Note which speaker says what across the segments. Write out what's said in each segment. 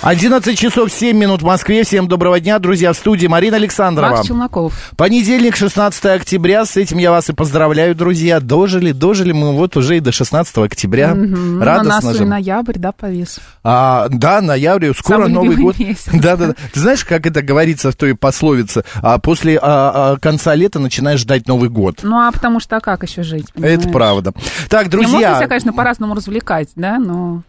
Speaker 1: 11 часов 7 минут в Москве. Всем доброго дня, друзья, в студии Марина Александрова.
Speaker 2: Макс Челноков.
Speaker 1: Понедельник, 16 октября. С этим я вас и поздравляю, друзья. Дожили, дожили мы вот уже и до 16 октября.
Speaker 2: Мгм.
Speaker 1: Радостно
Speaker 2: На нас
Speaker 1: же.
Speaker 2: и ноябрь, да, повис.
Speaker 1: А, да, ноябрь, скоро
Speaker 2: Самый
Speaker 1: Новый год.
Speaker 2: месяц.
Speaker 1: Да, да, да. Ты знаешь, как это говорится в той пословице? А, после а, а, конца лета начинаешь ждать Новый год.
Speaker 2: Ну, а потому что а как еще жить?
Speaker 1: Это
Speaker 2: понимаешь?
Speaker 1: правда. Так,
Speaker 2: Не, можно
Speaker 1: друзья,
Speaker 2: себя, конечно, по-разному развлекать, да, но...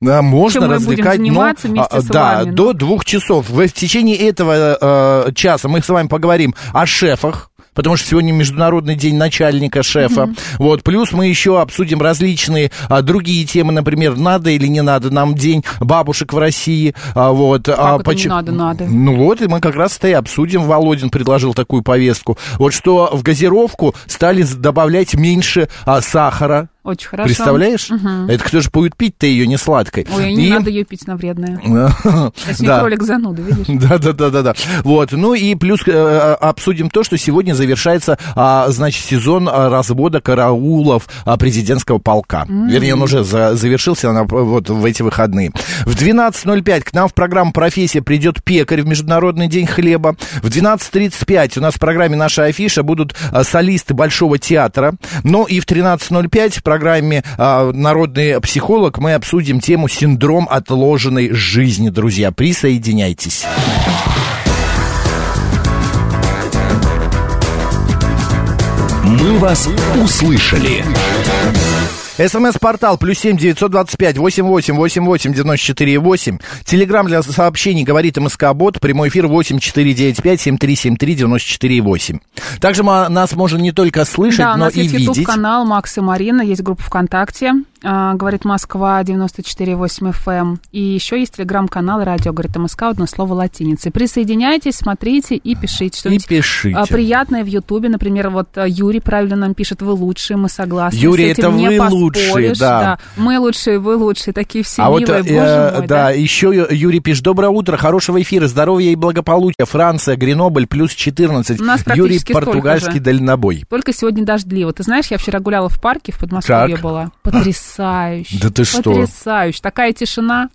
Speaker 1: можно
Speaker 2: чем
Speaker 1: развлекать, но, а, да,
Speaker 2: вами, ну.
Speaker 1: до двух часов. В, в течение этого э, часа мы с вами поговорим о шефах. Потому что сегодня Международный день начальника шефа. Вот, плюс мы еще обсудим различные а, другие темы, например, надо или не надо нам день бабушек в России. А, вот, а,
Speaker 2: это не
Speaker 1: почему-
Speaker 2: надо, надо?
Speaker 1: Ну вот, и мы как раз это и обсудим. Володин предложил такую повестку. Вот что в газировку стали добавлять меньше а, сахара.
Speaker 2: Очень хорошо.
Speaker 1: Представляешь?
Speaker 2: Мгм.
Speaker 1: Это кто же будет пить-то ее не сладкой?
Speaker 2: Ой, не
Speaker 1: И-
Speaker 2: надо ее пить на вредное. Сегодня
Speaker 1: Да.
Speaker 2: кролик зануда, видишь?
Speaker 1: Да, да, да, да, да. Вот. Ну и плюс э, обсудим то, что сегодня завершается, а, значит, сезон а, развода караулов а, президентского полка. Вернее, он уже за- завершился на, вот в эти выходные. В 12.05 к нам в программу «Профессия» придет пекарь в Международный день хлеба. В 12.35 у нас в программе «Наша афиша» будут а, солисты Большого театра. Ну и в 13.05 в программе а, «Народный психолог» мы обсудим тему «Синдром отложенной жизни», друзья. Присоединяйтесь.
Speaker 3: «Мы вас услышали».
Speaker 1: СМС-портал плюс семь девятьсот двадцать пять восемь восемь восемь восемь девяносто четыре восемь. Телеграмм для сообщений говорит МСК Бот. Прямой эфир восемь четыре девять пять семь три семь три девяносто четыре восемь. Также мы, нас можно не только слышать,
Speaker 2: Да, у
Speaker 1: но
Speaker 2: нас
Speaker 1: и
Speaker 2: есть
Speaker 1: видеть.
Speaker 2: YouTube-канал Макс и Марина, есть группа ВКонтакте, говорит Москва 94,8 FM. эм. И еще есть телеграм-канал радио, говорит МСК, одно слово латиницей. Присоединяйтесь, смотрите и пишите
Speaker 1: И
Speaker 2: что-нибудь
Speaker 1: пишите.
Speaker 2: а, приятное в Ютубе. Например, вот а, Юрий правильно нам пишет, вы лучшие, мы согласны.
Speaker 1: Юрий, это вы
Speaker 2: поспоришь,
Speaker 1: лучшие, да.
Speaker 2: Мы лучшие, вы лучшие, такие все
Speaker 1: А вот,
Speaker 2: милые,
Speaker 1: э,
Speaker 2: боже мой,
Speaker 1: да,
Speaker 2: да.
Speaker 1: еще Юрий пишет, доброе утро, хорошего эфира, здоровья и благополучия. Франция, Гренобль, плюс 14.
Speaker 2: У нас
Speaker 1: Юрий, португальский дальнобой.
Speaker 2: Только сегодня дождливо. Ты знаешь, я вчера гуляла в парке в Подмосковье
Speaker 1: Так.
Speaker 2: была. Потрясающе.
Speaker 1: Да ты что?
Speaker 2: Потрясающе. Такая тишина,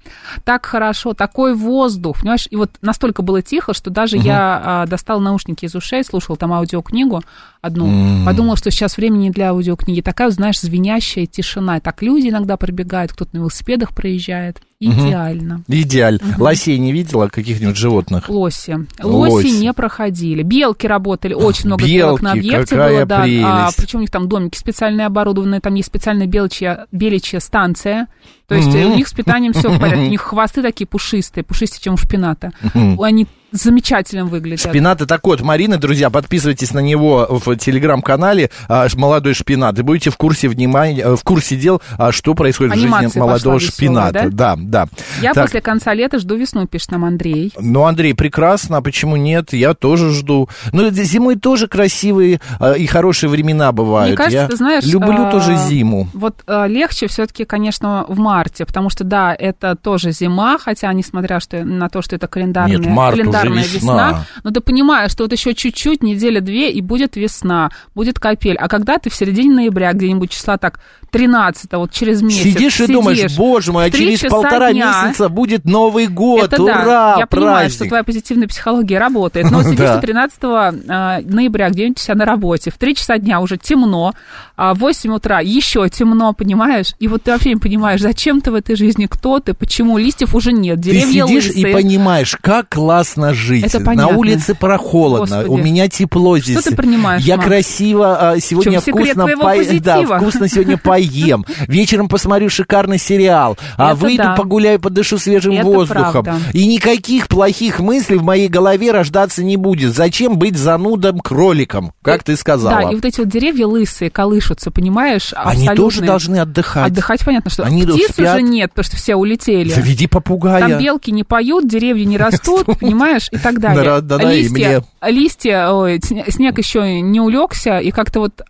Speaker 2: так хорошо, такой воздух. Понимаешь, и вот настолько было тихо, что даже я а, достала наушники из ушей, слушала там аудиокнигу одну. Подумала, что сейчас времени для аудиокниги. Такая, знаешь, звенящая тишина. Так люди иногда пробегают, кто-то на велосипедах проезжает. Идеально.
Speaker 1: Идеаль. Лосей не видела, каких-нибудь животных?
Speaker 2: Лоси. Лоси
Speaker 1: Лоси.
Speaker 2: не проходили. Белки работали, очень много белок на
Speaker 1: белки,
Speaker 2: объекте
Speaker 1: какая
Speaker 2: было, да.
Speaker 1: прелесть.
Speaker 2: А, причем у них там домики специальные оборудованные, там есть специальная беличья, беличья станция. То есть э, у них с питанием все в порядке. У них хвосты такие пушистые, пушистее, чем у шпината. Они замечательно выглядят.
Speaker 1: Шпинат это кот Марины, друзья, подписывайтесь на него в телеграм-канале а, «Молодой шпинат» и будете в курсе внимания, э, в курсе дел, а, что происходит в
Speaker 2: Анимация
Speaker 1: жизни молодого
Speaker 2: веселая,
Speaker 1: шпината. Да, да.
Speaker 2: Я
Speaker 1: Так,
Speaker 2: после конца лета жду весну, пишет нам Андрей.
Speaker 1: Ну, Андрей, прекрасно, а почему нет? Я тоже жду. Ну, зимой тоже красивые и хорошие времена бывают.
Speaker 2: Мне кажется,
Speaker 1: Я
Speaker 2: ты знаешь...
Speaker 1: люблю
Speaker 2: а,
Speaker 1: тоже зиму.
Speaker 2: Вот а, легче все-таки, конечно, в марте, потому что, да, это тоже зима, хотя, несмотря что, на то, что это календарная,
Speaker 1: Нет, март уже
Speaker 2: календарная
Speaker 1: весна.
Speaker 2: но ты понимаешь, что вот еще чуть-чуть, неделя-две, и будет весна, будет капель. А когда ты в середине ноября, где-нибудь числа так 13 вот через месяц
Speaker 1: Сидишь и думаешь, боже мой, а через полтора
Speaker 2: дня,
Speaker 1: месяца будет Новый год,
Speaker 2: это
Speaker 1: ура,
Speaker 2: да, я понимаю, что
Speaker 1: праздник.
Speaker 2: твоя позитивная психология работает, но сидишь
Speaker 1: Да.
Speaker 2: ты 13 а, ноября где-нибудь у себя на работе, в 3 часа дня уже темно, а в 8 утра еще темно, понимаешь? И вот ты вообще не понимаешь, зачем ты в этой жизни, кто ты, почему листьев уже нет,
Speaker 1: Ты
Speaker 2: деревья
Speaker 1: сидишь
Speaker 2: лысые.
Speaker 1: и понимаешь, как классно жить.
Speaker 2: Это
Speaker 1: На
Speaker 2: понятно.
Speaker 1: улице прохолодно,
Speaker 2: Господи.
Speaker 1: у меня тепло здесь.
Speaker 2: ты понимаешь,
Speaker 1: Я
Speaker 2: Макс?
Speaker 1: красиво а, сегодня вкусно
Speaker 2: твоего
Speaker 1: да, вкусно сегодня поем, вечером посмотрю шикарный сериал, а выйду
Speaker 2: да.
Speaker 1: погуляю, подышу свежим
Speaker 2: Это
Speaker 1: воздухом.
Speaker 2: правда.
Speaker 1: И никаких плохих мыслей в моей голове рождаться не будет. Зачем быть занудом кроликом, как ты сказала?
Speaker 2: Да, и вот эти вот деревья лысые колышутся, понимаешь?
Speaker 1: Они тоже должны отдыхать.
Speaker 2: Отдыхать, понятно, что
Speaker 1: Они
Speaker 2: птиц
Speaker 1: спят.
Speaker 2: уже нет, потому что все улетели.
Speaker 1: Заведи попугая.
Speaker 2: Там белки не поют, деревья не растут, понимаешь, и так далее. Листья, листья, снег еще не улегся, и как-то вот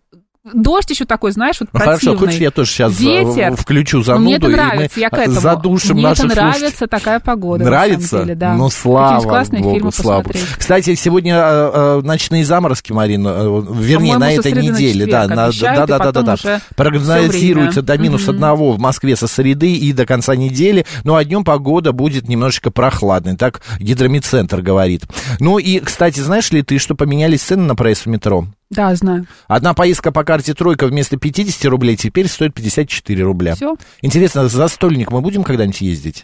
Speaker 2: дождь еще такой, знаешь, вот
Speaker 1: Ну, хорошо,
Speaker 2: противный.
Speaker 1: хочешь, я тоже сейчас
Speaker 2: Ветер.
Speaker 1: включу
Speaker 2: Ну,
Speaker 1: зануду,
Speaker 2: Мне это
Speaker 1: и
Speaker 2: нравится,
Speaker 1: мы
Speaker 2: я к этому.
Speaker 1: задушим
Speaker 2: Мне
Speaker 1: наших
Speaker 2: это
Speaker 1: слушателей.
Speaker 2: нравится такая погода.
Speaker 1: Нравится?
Speaker 2: деле, да.
Speaker 1: Ну, слава
Speaker 2: классные
Speaker 1: Богу,
Speaker 2: фильмы
Speaker 1: слава.
Speaker 2: посмотреть.
Speaker 1: Кстати, сегодня э, э, ночные заморозки, Марина, э, вернее, на этой
Speaker 2: среды на
Speaker 1: неделе, да,
Speaker 2: четверг
Speaker 1: на-
Speaker 2: обещают,
Speaker 1: да,
Speaker 2: и
Speaker 1: да, да, да, да. Прогнозируется до минус
Speaker 2: Мгм.
Speaker 1: одного в Москве со среды и до конца недели, ну, а днем погода будет немножечко прохладной, так гидромедцентр говорит. Ну, и, кстати, знаешь ли ты, что поменялись цены на проезд в метро?
Speaker 2: Да, знаю.
Speaker 1: Одна поездка по карте «Тройка» вместо 50 рублей теперь стоит 54 рубля.
Speaker 2: Все.
Speaker 1: Интересно, за стольник мы будем когда-нибудь ездить?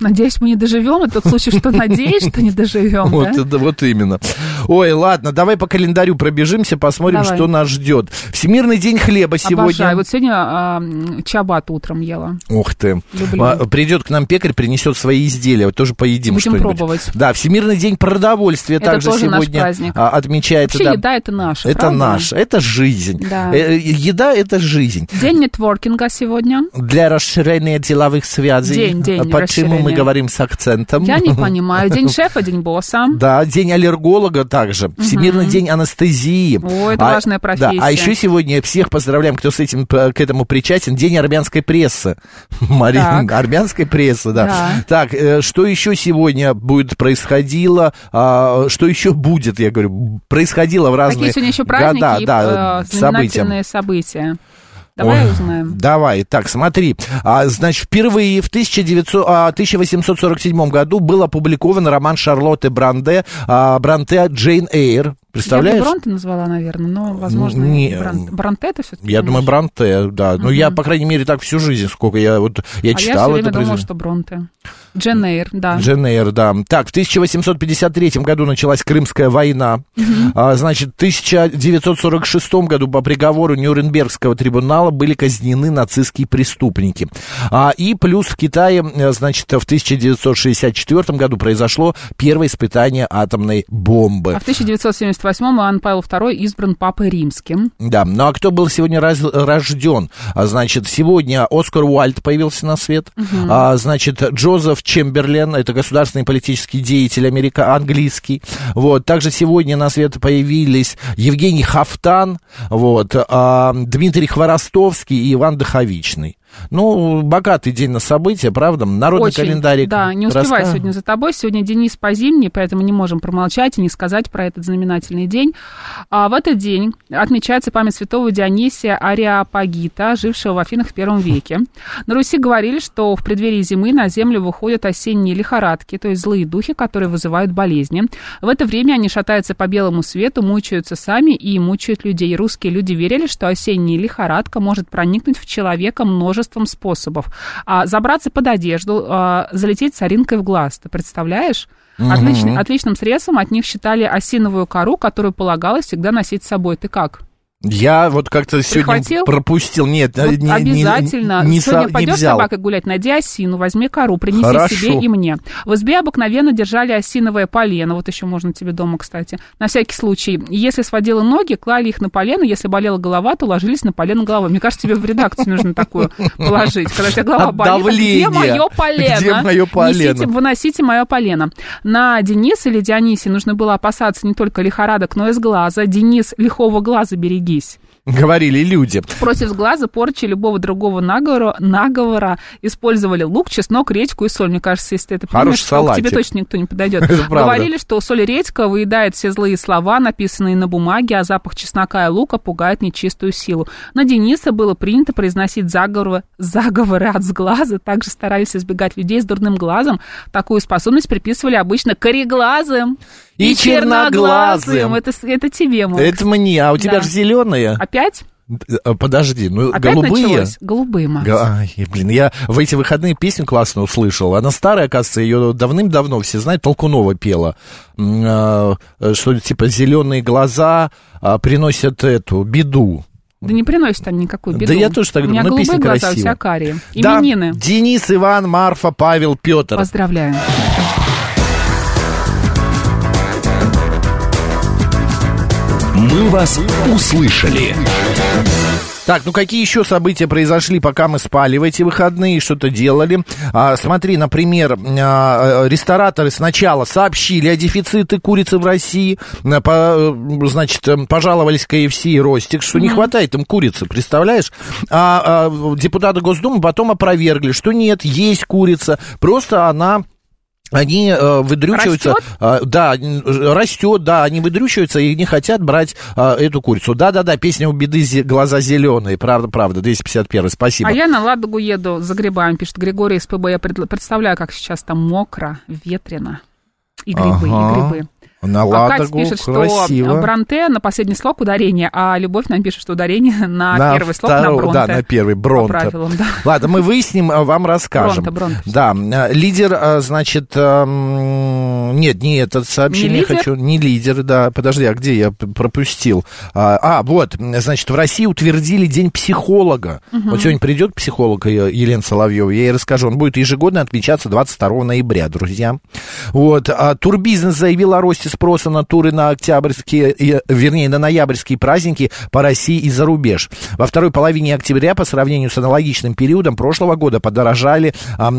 Speaker 2: Надеюсь, мы не доживем. Это тот случай, что надеюсь, что не доживем.
Speaker 1: Вот,
Speaker 2: да?
Speaker 1: это вот именно. Ой, ладно, давай по календарю пробежимся, посмотрим,
Speaker 2: Давай.
Speaker 1: что нас ждет. Всемирный день хлеба сегодня.
Speaker 2: Обожаю. Вот сегодня а, чабат утром ела.
Speaker 1: Ух ты.
Speaker 2: Люблю.
Speaker 1: А, Придет к нам пекарь, принесет свои изделия. Вот тоже поедим
Speaker 2: Будем
Speaker 1: что-нибудь.
Speaker 2: пробовать.
Speaker 1: Да, Всемирный день продовольствия
Speaker 2: Это
Speaker 1: также
Speaker 2: тоже наш
Speaker 1: сегодня
Speaker 2: праздник.
Speaker 1: а, отмечается.
Speaker 2: Вообще
Speaker 1: да.
Speaker 2: еда это наша,
Speaker 1: Это
Speaker 2: правда?
Speaker 1: наш, это жизнь.
Speaker 2: Да.
Speaker 1: Э, Еда это жизнь.
Speaker 2: День нетворкинга сегодня.
Speaker 1: Для расширения деловых связей.
Speaker 2: День, день
Speaker 1: Почему мы говорим с акцентом?
Speaker 2: Я не понимаю. День шефа, день босса.
Speaker 1: Да, день аллерголога также. Всемирный день анестезии.
Speaker 2: О, это
Speaker 1: А-
Speaker 2: важная профессия.
Speaker 1: Да, а еще сегодня всех поздравляем, кто с этим к этому причастен. День армянской прессы. Марина, армянской прессы, да.
Speaker 2: Да.
Speaker 1: Так, э, что еще сегодня будет происходило? а, что еще будет, я говорю, происходило в разные
Speaker 2: Какие сегодня еще праздники
Speaker 1: года,
Speaker 2: и
Speaker 1: да,
Speaker 2: э, знаменательные события? Давай
Speaker 1: Ой,
Speaker 2: узнаем.
Speaker 1: Давай, так, смотри. А, значит, впервые в 1900, а, 1847 году был опубликован роман Шарлотты Бранде, а, Бранте «Джейн Эйр». Представляешь?
Speaker 2: Я бы Бронте назвала, наверное, но, возможно,
Speaker 1: Не,
Speaker 2: Бран- Бронте это все-таки.
Speaker 1: Я думаю, Бранте, да. Ну, я, по крайней мере, так всю жизнь, сколько я вот я
Speaker 2: а я
Speaker 1: читал
Speaker 2: все время
Speaker 1: это
Speaker 2: думала,
Speaker 1: произведение.
Speaker 2: что Бронте. Джен Эйр, да.
Speaker 1: Джен Эйр, да. Так, в 1853 году началась Крымская война. А, значит, в 1946 году по приговору Нюрнбергского трибунала были казнены нацистские преступники. А, и плюс в Китае, э, значит, в 1964 году произошло первое испытание атомной бомбы.
Speaker 2: А в 1978-м Иоанн Павел II избран Папой Римским.
Speaker 1: Да, ну а кто был сегодня раз- рожден? А, Значит, сегодня Оскар Уальд появился на свет. А, значит, Джозеф Чемберлен, это государственный политический деятель Америка, английский. Вот, также сегодня на свет появились Евгений Хафтан, вот, а, Дмитрий Хворостовский и Иван Доховичный. Ну, богатый день на события, правда? Народный
Speaker 2: Очень,
Speaker 1: календарик.
Speaker 2: Да, не успеваю
Speaker 1: раска-
Speaker 2: сегодня за тобой. Сегодня Денис позимний, поэтому не можем промолчать и не сказать про этот знаменательный день. А в этот день отмечается память святого Дионисия Ариапагита, жившего в Афинах в первом веке. На Руси говорили, что в преддверии зимы на землю выходят осенние лихорадки, то есть злые духи, которые вызывают болезни. В это время они шатаются по белому свету, мучаются сами и мучают людей. Русские люди верили, что осенняя лихорадка может проникнуть в человека множеством способов. А, забраться под одежду, а, залететь соринкой в глаз. Ты представляешь? Отличный- отличным средством от них считали осиновую кору, которую полагалось всегда носить с собой. Ты как?
Speaker 1: Я вот как-то сегодня
Speaker 2: Прихватил?
Speaker 1: пропустил. Нет,
Speaker 2: Вот
Speaker 1: не, не-
Speaker 2: обязательно.
Speaker 1: не,
Speaker 2: Сегодня
Speaker 1: со- не
Speaker 2: пойдешь с собакой гулять, найди осину, возьми кору, принеси
Speaker 1: Хорошо.
Speaker 2: себе и мне. В избе обыкновенно держали осиновое полено, вот еще можно тебе дома, кстати, на всякий случай. Если сводила ноги, клали их на полено, если болела голова, то ложились на полено головой. Мне кажется, тебе в редакцию нужно такую положить. Когда у тебя голова болит, где мое полено?
Speaker 1: Где моё полено?
Speaker 2: Несите, выносите мое полено. На Дениса или Дионисе нужно было опасаться не только лихорадок, но и с глаза. Денис, лихого глаза берегись.
Speaker 1: Говорили люди.
Speaker 2: Против сглаза, порчи любого другого наговора, наговора использовали лук, чеснок, редьку и соль. Мне кажется, если ты это
Speaker 1: Хороший
Speaker 2: понимаешь, то к тебе точно никто не подойдет. Говорили, что соль и редька выедает все злые слова, написанные на бумаге, а запах чеснока и лука пугает нечистую силу. На Дениса было принято произносить заговоры, заговоры от сглаза. Также старались избегать людей с дурным глазом. Такую способность приписывали обычно кореглазым
Speaker 1: И черноглазым.
Speaker 2: Это, это тебе, Макс.
Speaker 1: Это мне, а у тебя
Speaker 2: Да.
Speaker 1: же зеленые.
Speaker 2: Опять?
Speaker 1: Подожди, ну
Speaker 2: Опять
Speaker 1: голубые.
Speaker 2: началось? Голубые, Макс.
Speaker 1: Ай, блин, я в эти выходные песню классно услышал. Она старая, оказывается, ее давным-давно все знают. Толкунова пела. М, а, Что типа зеленые глаза а, приносят эту беду.
Speaker 2: Да не приносят они никакую беду.
Speaker 1: Да я тоже так
Speaker 2: У меня
Speaker 1: думаю, но
Speaker 2: голубые
Speaker 1: песня
Speaker 2: глаза, у тебя карие.
Speaker 1: Да,
Speaker 2: Именины.
Speaker 1: Денис, Иван, Марфа, Павел, Петр.
Speaker 2: Поздравляем.
Speaker 3: Вас услышали».
Speaker 1: Так, ну какие еще события произошли, пока мы спали в эти выходные, что-то делали? А, смотри, например, а, рестораторы сначала сообщили о дефиците курицы в России, а, по, э, значит, э, пожаловались KFC и Ростик, что не хватает им курицы, представляешь? А, а депутаты Госдумы потом опровергли, что нет, есть курица, просто она они э, выдрючиваются, э, да, растет, да, они выдрючиваются и не хотят брать э, эту курицу. Да-да-да, песня у беды зе- глаза зеленые, правда, правда, 251, спасибо.
Speaker 2: А я на Ладогу еду за грибами, пишет Григорий из ПБ. Я пред- представляю, как сейчас там мокро, ветрено. И грибы,
Speaker 1: Ага.
Speaker 2: и грибы.
Speaker 1: На
Speaker 2: А
Speaker 1: Ладогу,
Speaker 2: пишет,
Speaker 1: красиво.
Speaker 2: что Бронте на последний слог ударение, а Любовь нам пишет, что ударение на,
Speaker 1: На
Speaker 2: первый слог на
Speaker 1: второй-
Speaker 2: Бронте.
Speaker 1: Да, на первый, Бронте.
Speaker 2: По правилам, да.
Speaker 1: Ладно, мы выясним, а вам расскажем.
Speaker 2: Бронте, Бронте.
Speaker 1: Да, э, лидер, э, значит, эм, нет, не этот сообщение
Speaker 2: Не лидер?
Speaker 1: хочу. Не лидер, да. Подожди, а где я пропустил? А, а, вот, значит, в России утвердили День психолога. Вот сегодня придет психолог э, Елена Соловьева, я ей расскажу. Он будет ежегодно отмечаться 22 ноября, друзья. Вот, а турбизнес заявил о росте спроса на туры на октябрьские, э, вернее, на ноябрьские праздники по России и за рубеж. Во второй половине октября по сравнению с аналогичным периодом прошлого года подорожали, а,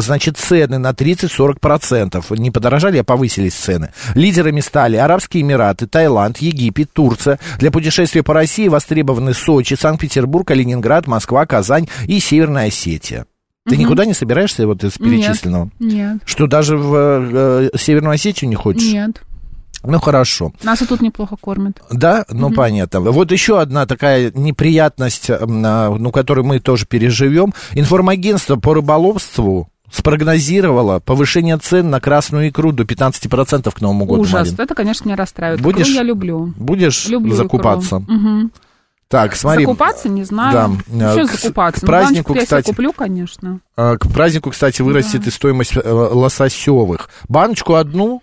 Speaker 1: значит, цены на 30-40%. Не подорожали, а повысились цены. Лидерами стали Арабские Эмираты, Таиланд, Египет, Турция. Для путешествия по России востребованы Сочи, Санкт-Петербург, Калининград, Москва, Казань и Северная Осетия. Ты никуда не собираешься вот из перечисленного?
Speaker 2: Нет,
Speaker 1: Что даже в э, Северную Осетию не хочешь?
Speaker 2: нет.
Speaker 1: Ну хорошо.
Speaker 2: Нас и тут неплохо кормят.
Speaker 1: Да, ну понятно. Вот еще одна такая неприятность, м, а, ну, которую мы тоже переживем. Информагентство по рыболовству спрогнозировало повышение цен на красную икру до 15% к Новому году.
Speaker 2: Ужас.
Speaker 1: Марин.
Speaker 2: Это, конечно, меня расстраивает.
Speaker 1: Будешь-
Speaker 2: Икру я люблю.
Speaker 1: Будешь
Speaker 2: Люблю
Speaker 1: закупаться?
Speaker 2: икру. Мгм.
Speaker 1: Так, смотри.
Speaker 2: Закупаться не знаю.
Speaker 1: Да.
Speaker 2: Ну, Что
Speaker 1: К-
Speaker 2: закупаться?
Speaker 1: к
Speaker 2: Ну,
Speaker 1: празднику,
Speaker 2: баночку я
Speaker 1: кстати.
Speaker 2: куплю, конечно.
Speaker 1: а, К празднику, кстати, вырастет и стоимость э, лососевых. Баночку одну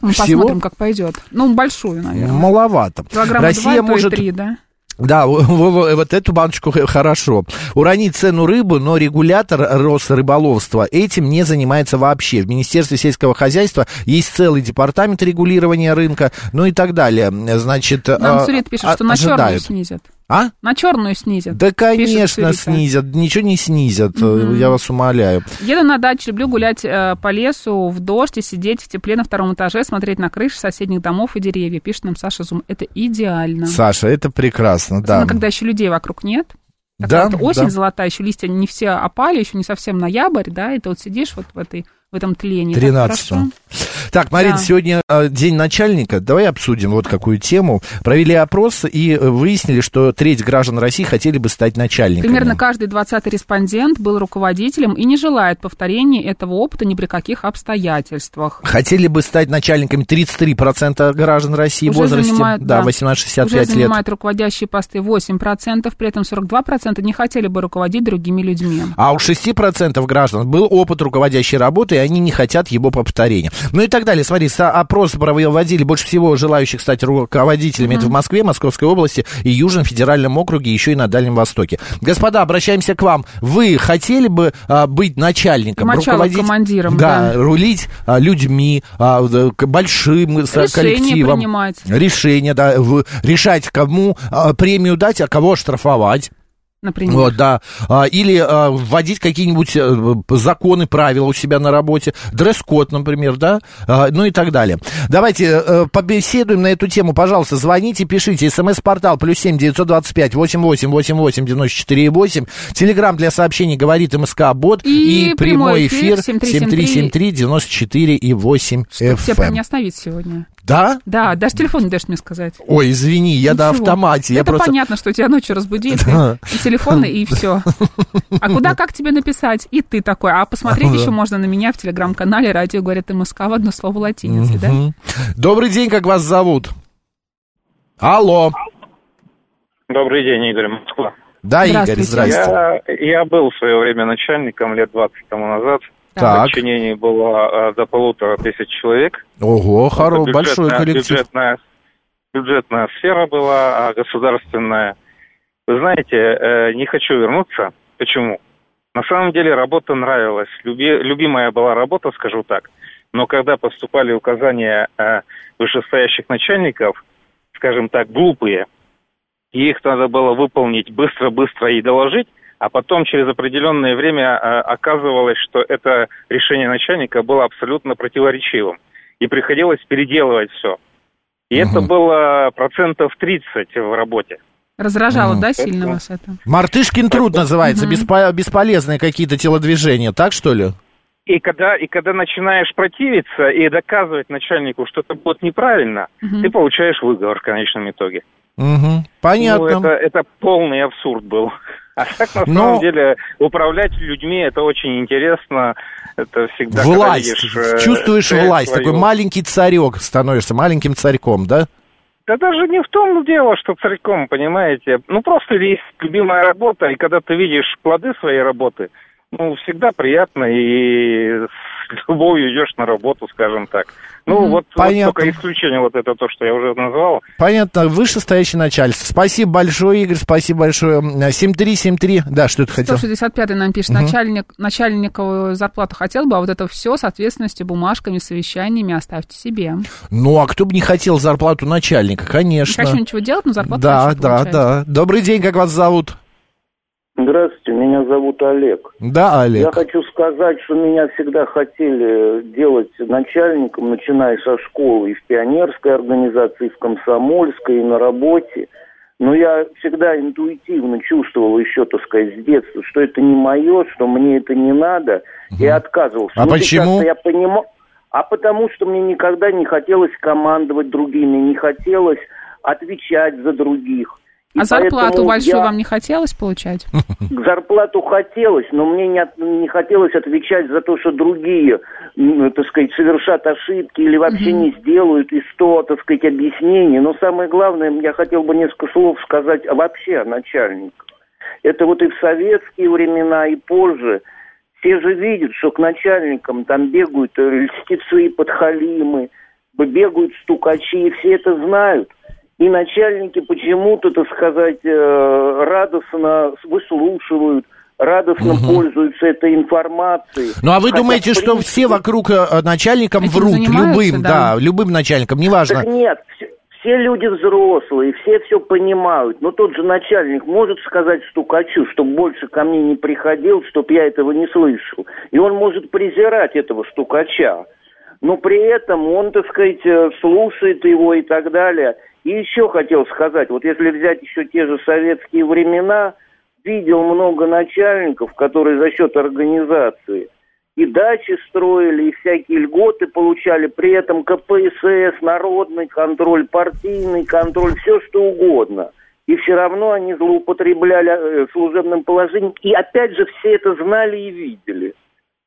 Speaker 2: Мы
Speaker 1: Всего?
Speaker 2: посмотрим, как пойдет. Ну, большую, наверное.
Speaker 1: маловато.
Speaker 2: Килограмма
Speaker 1: Россия
Speaker 2: два, то
Speaker 1: может
Speaker 2: и три, да?
Speaker 1: Да, вот эту баночку хорошо. Уронить цену рыбы, но регулятор Росрыболовства этим не занимается вообще. В Министерстве сельского хозяйства есть целый департамент регулирования рынка, ну и так далее. Значит,
Speaker 2: Нам
Speaker 1: а,
Speaker 2: Сурит пишет,
Speaker 1: а-
Speaker 2: что на черную снизят.
Speaker 1: А?
Speaker 2: На черную снизят.
Speaker 1: Да, конечно, снизят. Ничего не снизят, э, я вас умоляю.
Speaker 2: Еду на дачу, люблю гулять э, по лесу в дождь и сидеть в тепле на втором этаже, смотреть на крыши соседних домов и деревья. Пишет нам Саша Зум. Это идеально.
Speaker 1: Саша, это прекрасно, да.
Speaker 2: Особенно, когда еще людей вокруг нет.
Speaker 1: Да,
Speaker 2: Такая вот осень
Speaker 1: да.
Speaker 2: золотая, еще листья не все опали, еще не совсем ноябрь, да, и ты вот сидишь вот в этой в этом тлении. Так
Speaker 1: 13
Speaker 2: хорошо.
Speaker 1: Так, Марин,
Speaker 2: Да.
Speaker 1: сегодня э, день начальника. Давай обсудим вот какую тему. Провели опрос и э, выяснили, что треть граждан России хотели бы стать начальниками.
Speaker 2: Примерно каждый двадцатый респондент был руководителем и не желает повторения этого опыта ни при каких обстоятельствах.
Speaker 1: Хотели бы стать начальниками 33% граждан России в
Speaker 2: Уже
Speaker 1: возрасте
Speaker 2: занимают,
Speaker 1: да,
Speaker 2: да.
Speaker 1: 18-65
Speaker 2: Уже
Speaker 1: лет.
Speaker 2: занимают руководящие посты 8%, при этом 42% не хотели бы руководить другими людьми.
Speaker 1: А у 6% граждан был опыт руководящей работы, и они не хотят его повторения. Ну и так далее. Смотри, опрос проводили больше всего желающих стать руководителями. Это в Москве, Московской области и Южном федеральном округе, еще и на Дальнем Востоке. Господа, обращаемся к вам. Вы хотели бы а, быть начальником,
Speaker 2: Начало
Speaker 1: руководить...
Speaker 2: командиром,
Speaker 1: да,
Speaker 2: да.
Speaker 1: рулить а, людьми, а, к большим с-
Speaker 2: Решения
Speaker 1: коллективом.
Speaker 2: принимать.
Speaker 1: Решения, да, в- решать, кому а, премию дать, а кого оштрафовать.
Speaker 2: Например.
Speaker 1: Вот, да. А, Или а, вводить какие-нибудь э, законы, правила у себя на работе. Дресс-код, например, да? А, Ну и так далее. Давайте э, побеседуем на эту тему. Пожалуйста, звоните, пишите. СМС-портал плюс семь девятьсот двадцать пять восемь восемь восемь восемь девяносто четыре восемь. Телеграмм для сообщений говорит МСК Бот.
Speaker 2: И
Speaker 1: И, прямой эфир
Speaker 2: эфир
Speaker 1: 7373 94 и 8
Speaker 2: Тебя прям не
Speaker 1: FM.
Speaker 2: остановить сегодня.
Speaker 1: Да?
Speaker 2: Да, даже телефон не дашь мне сказать.
Speaker 1: Ой, извини, я на
Speaker 2: Ничего.
Speaker 1: автомате. Я
Speaker 2: Это
Speaker 1: просто...
Speaker 2: понятно, что тебя ночью разбудит,
Speaker 1: Да.
Speaker 2: и, и телефон, и все. А куда, как тебе написать? И ты такой. А посмотреть еще можно на меня в телеграм-канале «Радио говорит МСК» в одно слово латиницей, да?
Speaker 1: Добрый день, как вас зовут? Алло.
Speaker 4: Добрый день, Игорь Москва.
Speaker 1: Да, Игорь,
Speaker 2: Здравствуйте.
Speaker 1: здрасте.
Speaker 4: Я, я был в свое время начальником лет 20 тому назад. В
Speaker 1: Так.
Speaker 4: подчинении было э, до полутора тысяч человек.
Speaker 1: Ого, хоро, большой
Speaker 4: бюджетная-
Speaker 1: коллектив.
Speaker 4: Бюджетная, бюджетная сфера была, а государственная. Вы знаете, э, не хочу вернуться. Почему? На самом деле работа нравилась. Люби- любимая была работа, скажу так. Но когда поступали указания э, вышестоящих начальников, скажем так, глупые, и их надо было выполнить быстро-быстро и доложить, а потом через определенное время э, оказывалось, что это решение начальника было абсолютно противоречивым. И приходилось переделывать все. И это было процентов 30 в работе.
Speaker 2: Раздражало,
Speaker 1: Мгм.
Speaker 2: да, сильно вас это?
Speaker 1: Мартышкин труд называется, беспо- бесполезные какие-то телодвижения, так что ли?
Speaker 4: И когда, и когда начинаешь противиться и доказывать начальнику, что это будет неправильно, ты получаешь выговор в конечном итоге.
Speaker 1: Мгм. Понятно.
Speaker 4: Ну, это, это полный абсурд был. А так, на
Speaker 1: Но-
Speaker 4: самом деле, управлять людьми это очень интересно. Это всегда,
Speaker 1: власть.
Speaker 4: видишь, э,
Speaker 1: Чувствуешь власть.
Speaker 4: свою.
Speaker 1: Такой маленький царек становишься, маленьким царьком, да?
Speaker 4: Да даже не в том дело, что царьком, понимаете. Ну, просто есть любимая работа, и когда ты видишь плоды своей работы, ну, всегда приятно, и с любовью идешь на работу, скажем так. Ну, вот, вот
Speaker 1: Понятно.
Speaker 4: только исключение вот это то, что я уже назвал.
Speaker 1: Понятно, вышестоящее начальство. Спасибо большое, Игорь, спасибо большое. 7373, да, что ты хотел?
Speaker 2: 165 нам пишет,
Speaker 1: Мгм.
Speaker 2: начальник, начальниковую зарплату хотел бы, а вот это все с ответственностью, бумажками, совещаниями оставьте себе.
Speaker 1: Ну, а кто бы не хотел зарплату начальника,
Speaker 2: Не
Speaker 1: конечно.
Speaker 2: хочу ничего делать, но зарплату
Speaker 1: Да, да,
Speaker 2: получать.
Speaker 1: да. Добрый день, как вас зовут?
Speaker 5: Здравствуйте, меня зовут Олег.
Speaker 1: Да,
Speaker 5: Я
Speaker 1: Олег.
Speaker 5: хочу сказать, что меня всегда хотели делать начальником, начиная со школы, и в пионерской организации, и в комсомольской, и на работе. Но я всегда интуитивно чувствовал еще, так сказать, с детства, что это не мое, что мне это не надо, и отказывался.
Speaker 1: А
Speaker 5: Ну,
Speaker 1: почему?
Speaker 5: я понимаю, а потому что мне никогда не хотелось командовать другими, не хотелось отвечать за других. И
Speaker 2: А зарплату большую
Speaker 5: я-
Speaker 2: вам не хотелось получать?
Speaker 5: Зарплату хотелось, но мне не, от- не хотелось отвечать за то, что другие, м, так сказать, совершат ошибки или вообще не сделают и сто, так сказать, объяснений. Но самое главное, я хотел бы несколько слов сказать вообще о начальниках. Это вот и в советские времена, и позже. Все же видят, что к начальникам там бегают э, льстецы подхалимы, бегают стукачи, и все это знают. И начальники почему-то, так сказать, э, радостно выслушивают, радостно пользуются этой информацией.
Speaker 1: Ну, а вы
Speaker 5: Хотя,
Speaker 1: думаете,
Speaker 5: в
Speaker 1: что
Speaker 5: принципе,
Speaker 1: все вокруг э, начальникам
Speaker 2: Этим
Speaker 1: врут? Любым,
Speaker 2: да.
Speaker 1: да, любым начальникам, неважно.
Speaker 5: Так нет, все, все люди взрослые, все все понимают. Но тот же начальник может сказать стукачу, чтобы больше ко мне не приходил, чтобы я этого не слышал. И он может презирать этого стукача. Но при этом он, так сказать, э, слушает его и так далее. И еще хотел сказать, вот если взять еще те же советские времена, видел много начальников, которые за счет организации и дачи строили, и всякие льготы получали, при этом КПСС, народный контроль, партийный контроль, все что угодно. И все равно они злоупотребляли э, служебным положением. И опять же все это знали и видели.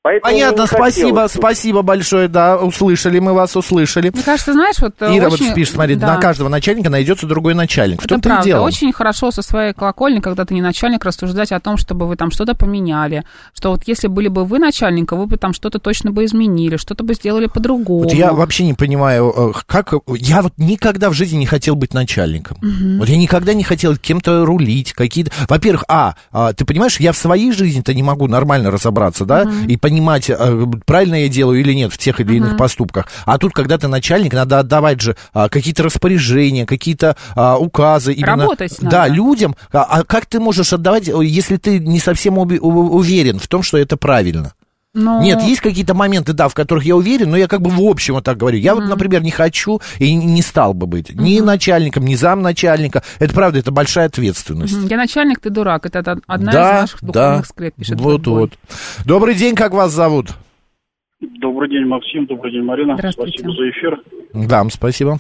Speaker 5: Поэтому
Speaker 1: Понятно, спасибо,
Speaker 5: хотелось.
Speaker 1: спасибо большое, да, услышали, мы вас услышали.
Speaker 2: Мне кажется, знаешь, вот э,
Speaker 1: Ира
Speaker 2: очень...
Speaker 1: вот пишет, смотри,
Speaker 2: да.
Speaker 1: на каждого начальника найдется другой начальник.
Speaker 2: Это правда.
Speaker 1: дело.
Speaker 2: Очень хорошо со своей колокольни, когда ты не начальник, рассуждать о том, чтобы вы там что-то поменяли. Что вот если были бы вы начальником, вы бы там что-то точно бы изменили, что-то бы сделали по-другому.
Speaker 1: Вот я вообще не понимаю, э, как... Я вот никогда в жизни не хотел быть начальником. Вот я никогда не хотел кем-то рулить, какие-то... Во-первых, а, а, ты понимаешь, я в своей жизни-то не могу нормально разобраться, да, и понимать, э, правильно я делаю или нет в тех или иных поступках. А тут, когда ты начальник, надо отдавать же а, какие-то распоряжения, какие-то а, указы. именно-
Speaker 2: Работать
Speaker 1: Да,
Speaker 2: надо.
Speaker 1: людям. А, а как ты можешь отдавать, если ты не совсем уверен в том, что это правильно?
Speaker 2: Но-
Speaker 1: Нет, есть какие-то моменты, да, в которых я уверен, но я как бы в общем вот так говорю. Я вот, например, не хочу и не стал бы быть ни начальником, ни замначальника. Это правда, это большая ответственность.
Speaker 2: Мгм. Я начальник, ты дурак. Это од- одна
Speaker 1: да,
Speaker 2: из наших
Speaker 1: да.
Speaker 2: духовных скреп, пишет
Speaker 1: Вот,
Speaker 2: Бэтбой.
Speaker 1: вот. Добрый день, как вас зовут?
Speaker 6: Добрый день, Максим. Добрый день, Марина. Спасибо за эфир.
Speaker 1: Да, спасибо.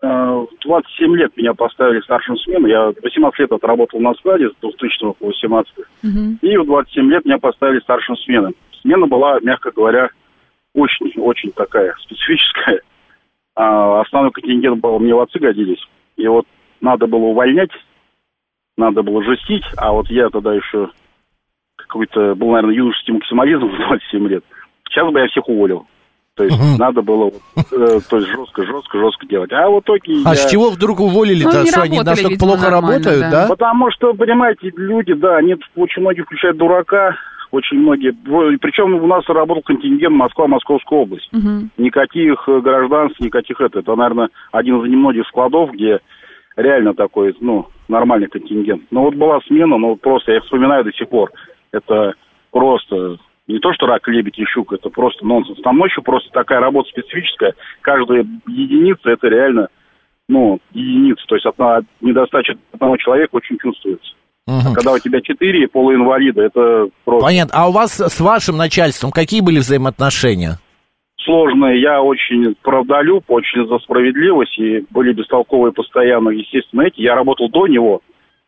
Speaker 6: Э, В 27 лет меня поставили старшим смену. Я 18 лет отработал на складе с 2000 по 18.
Speaker 2: Мгм.
Speaker 6: И в 27 лет меня поставили старшим смены. Смена была, мягко говоря, очень-очень такая специфическая. А основной контингент был, мне в отцы годились. И вот надо было увольнять, надо было жестить, а вот я тогда еще какой-то был, наверное, юношеский максимализм в 27 лет. Сейчас бы я всех уволил. То есть надо было э, то есть жестко, жестко, жестко делать. А в итоге
Speaker 1: А
Speaker 6: я-
Speaker 1: с чего вдруг уволили-то?
Speaker 2: Ну,
Speaker 1: что они настолько
Speaker 2: видимо,
Speaker 1: плохо работают,
Speaker 2: да.
Speaker 1: да?
Speaker 6: Потому что, понимаете, люди, да, они очень многие включают дурака, очень многие. Причем у нас работал контингент Москва, Московская область.
Speaker 2: Мгм.
Speaker 6: Никаких э, гражданств, никаких это. Это, наверное, один из немногих складов, где реально такой, ну, нормальный контингент. Но вот была смена, ну, вот просто, я вспоминаю до сих пор, это просто не то, что рак, лебедь и щука, это просто нонсенс. Там ночью просто такая работа специфическая. Каждая единица, это реально, ну, единица. То есть от на- недостача одного человека очень чувствуется.
Speaker 1: Мгм.
Speaker 6: Когда у тебя четыре полуинвалида, это просто
Speaker 1: Понятно. А у вас с вашим начальством какие были взаимоотношения?
Speaker 6: сложное. Я очень правдолюб, очень за справедливость, и были бестолковые постоянно, естественно, эти. Я работал до него,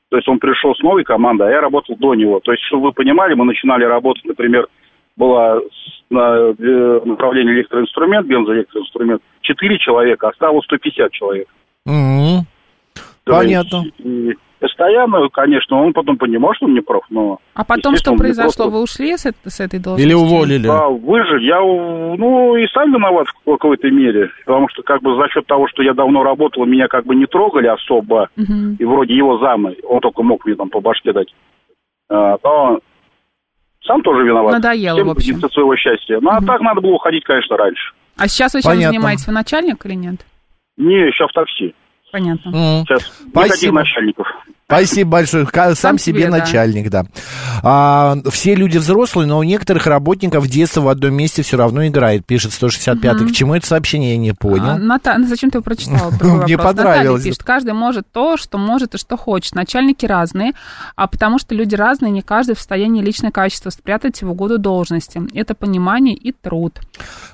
Speaker 6: то есть он пришел с новой командой, а я работал до него. То есть, чтобы вы понимали, мы начинали работать, например, было на э, направлении электроинструмент, бензоэлектроинструмент, 4 человека, а стало 150 человек. То
Speaker 1: Понятно.
Speaker 6: есть, и постоянно, конечно, он потом понимал, что он не прав, но...
Speaker 2: А потом что произошло?
Speaker 6: просто-
Speaker 2: Вы ушли с, с этой должности?
Speaker 1: Или уволили?
Speaker 6: Да, выжили. Я, ну, и сам виноват в какой-то мере, потому что, как бы, за счет того, что я давно работал, меня как бы не трогали особо,
Speaker 2: Мгм.
Speaker 6: и вроде его замы, он только мог мне там по башке дать. А, но сам тоже виноват.
Speaker 2: Надоело,
Speaker 6: Всем
Speaker 2: в общем.
Speaker 6: своего счастья. Ну, а так надо было уходить, конечно, раньше.
Speaker 2: А сейчас вы чем
Speaker 1: Понятно.
Speaker 2: занимаетесь? Вы начальник или нет?
Speaker 6: Не, сейчас в такси.
Speaker 2: Понятно.
Speaker 6: Сейчас никаких
Speaker 1: Спасибо.
Speaker 6: начальников.
Speaker 1: Спасибо большое. Ка- Сам, себе,
Speaker 2: себе,
Speaker 1: начальник, да. А, все люди взрослые, но у некоторых работников детство в одном месте все равно играет, пишет 165-й. К чему это сообщение, я не
Speaker 2: А,
Speaker 1: понял.
Speaker 2: Ната- ну, зачем ты его прочитала?
Speaker 1: Мне понравилось.
Speaker 2: Пишет, каждый может то, что может и что хочет. Начальники разные, а потому что люди разные, не каждый в состоянии личное качество спрятать в угоду должности. Это понимание и труд.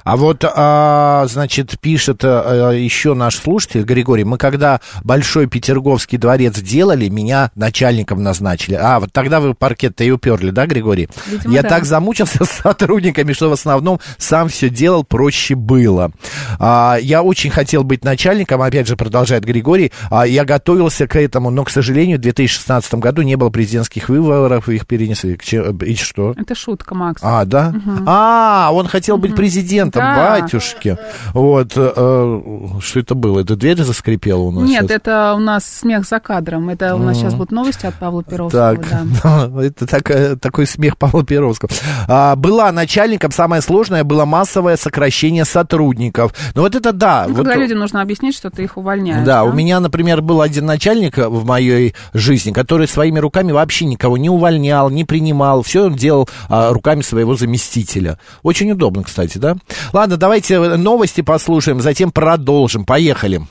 Speaker 1: А вот, а, значит, пишет а, еще наш слушатель Григорий, мы когда Большой Петерговский дворец делали, меня начальником назначили. А, вот тогда вы паркет-то и уперли, да, Григорий?
Speaker 2: Видимо,
Speaker 1: Я
Speaker 2: да.
Speaker 1: так замучился с сотрудниками, что в основном сам все делал, проще было. А, я очень хотел быть начальником, опять же, продолжает Григорий, а, я готовился к этому, но, к сожалению, в 2016 году не было президентских выборов, их перенесли. И что?
Speaker 2: Это шутка, Макс.
Speaker 1: А, да? А, он хотел быть президентом,
Speaker 2: Да.
Speaker 1: батюшки. Вот, э, э, что это было? Это дверь заскрипела у нас
Speaker 2: Нет,
Speaker 1: сейчас?
Speaker 2: это у нас смех за кадром. Это у нас сейчас будут новости от Павла Перовского.
Speaker 1: Так,
Speaker 2: да.
Speaker 1: это такая- такой смех Павла Перовского. А, была начальником, самое сложное было массовое сокращение сотрудников. Ну вот это да.
Speaker 2: Ну,
Speaker 1: вот,
Speaker 2: когда людям нужно объяснить, что ты их увольняешь.
Speaker 1: да, у меня, например, был один начальник в моей жизни, который своими руками вообще никого не увольнял, не принимал. Все он делал а, руками своего заместителя. Очень удобно, кстати, да? Ладно, давайте новости послушаем, затем продолжим. Поехали.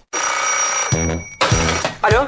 Speaker 7: Алло?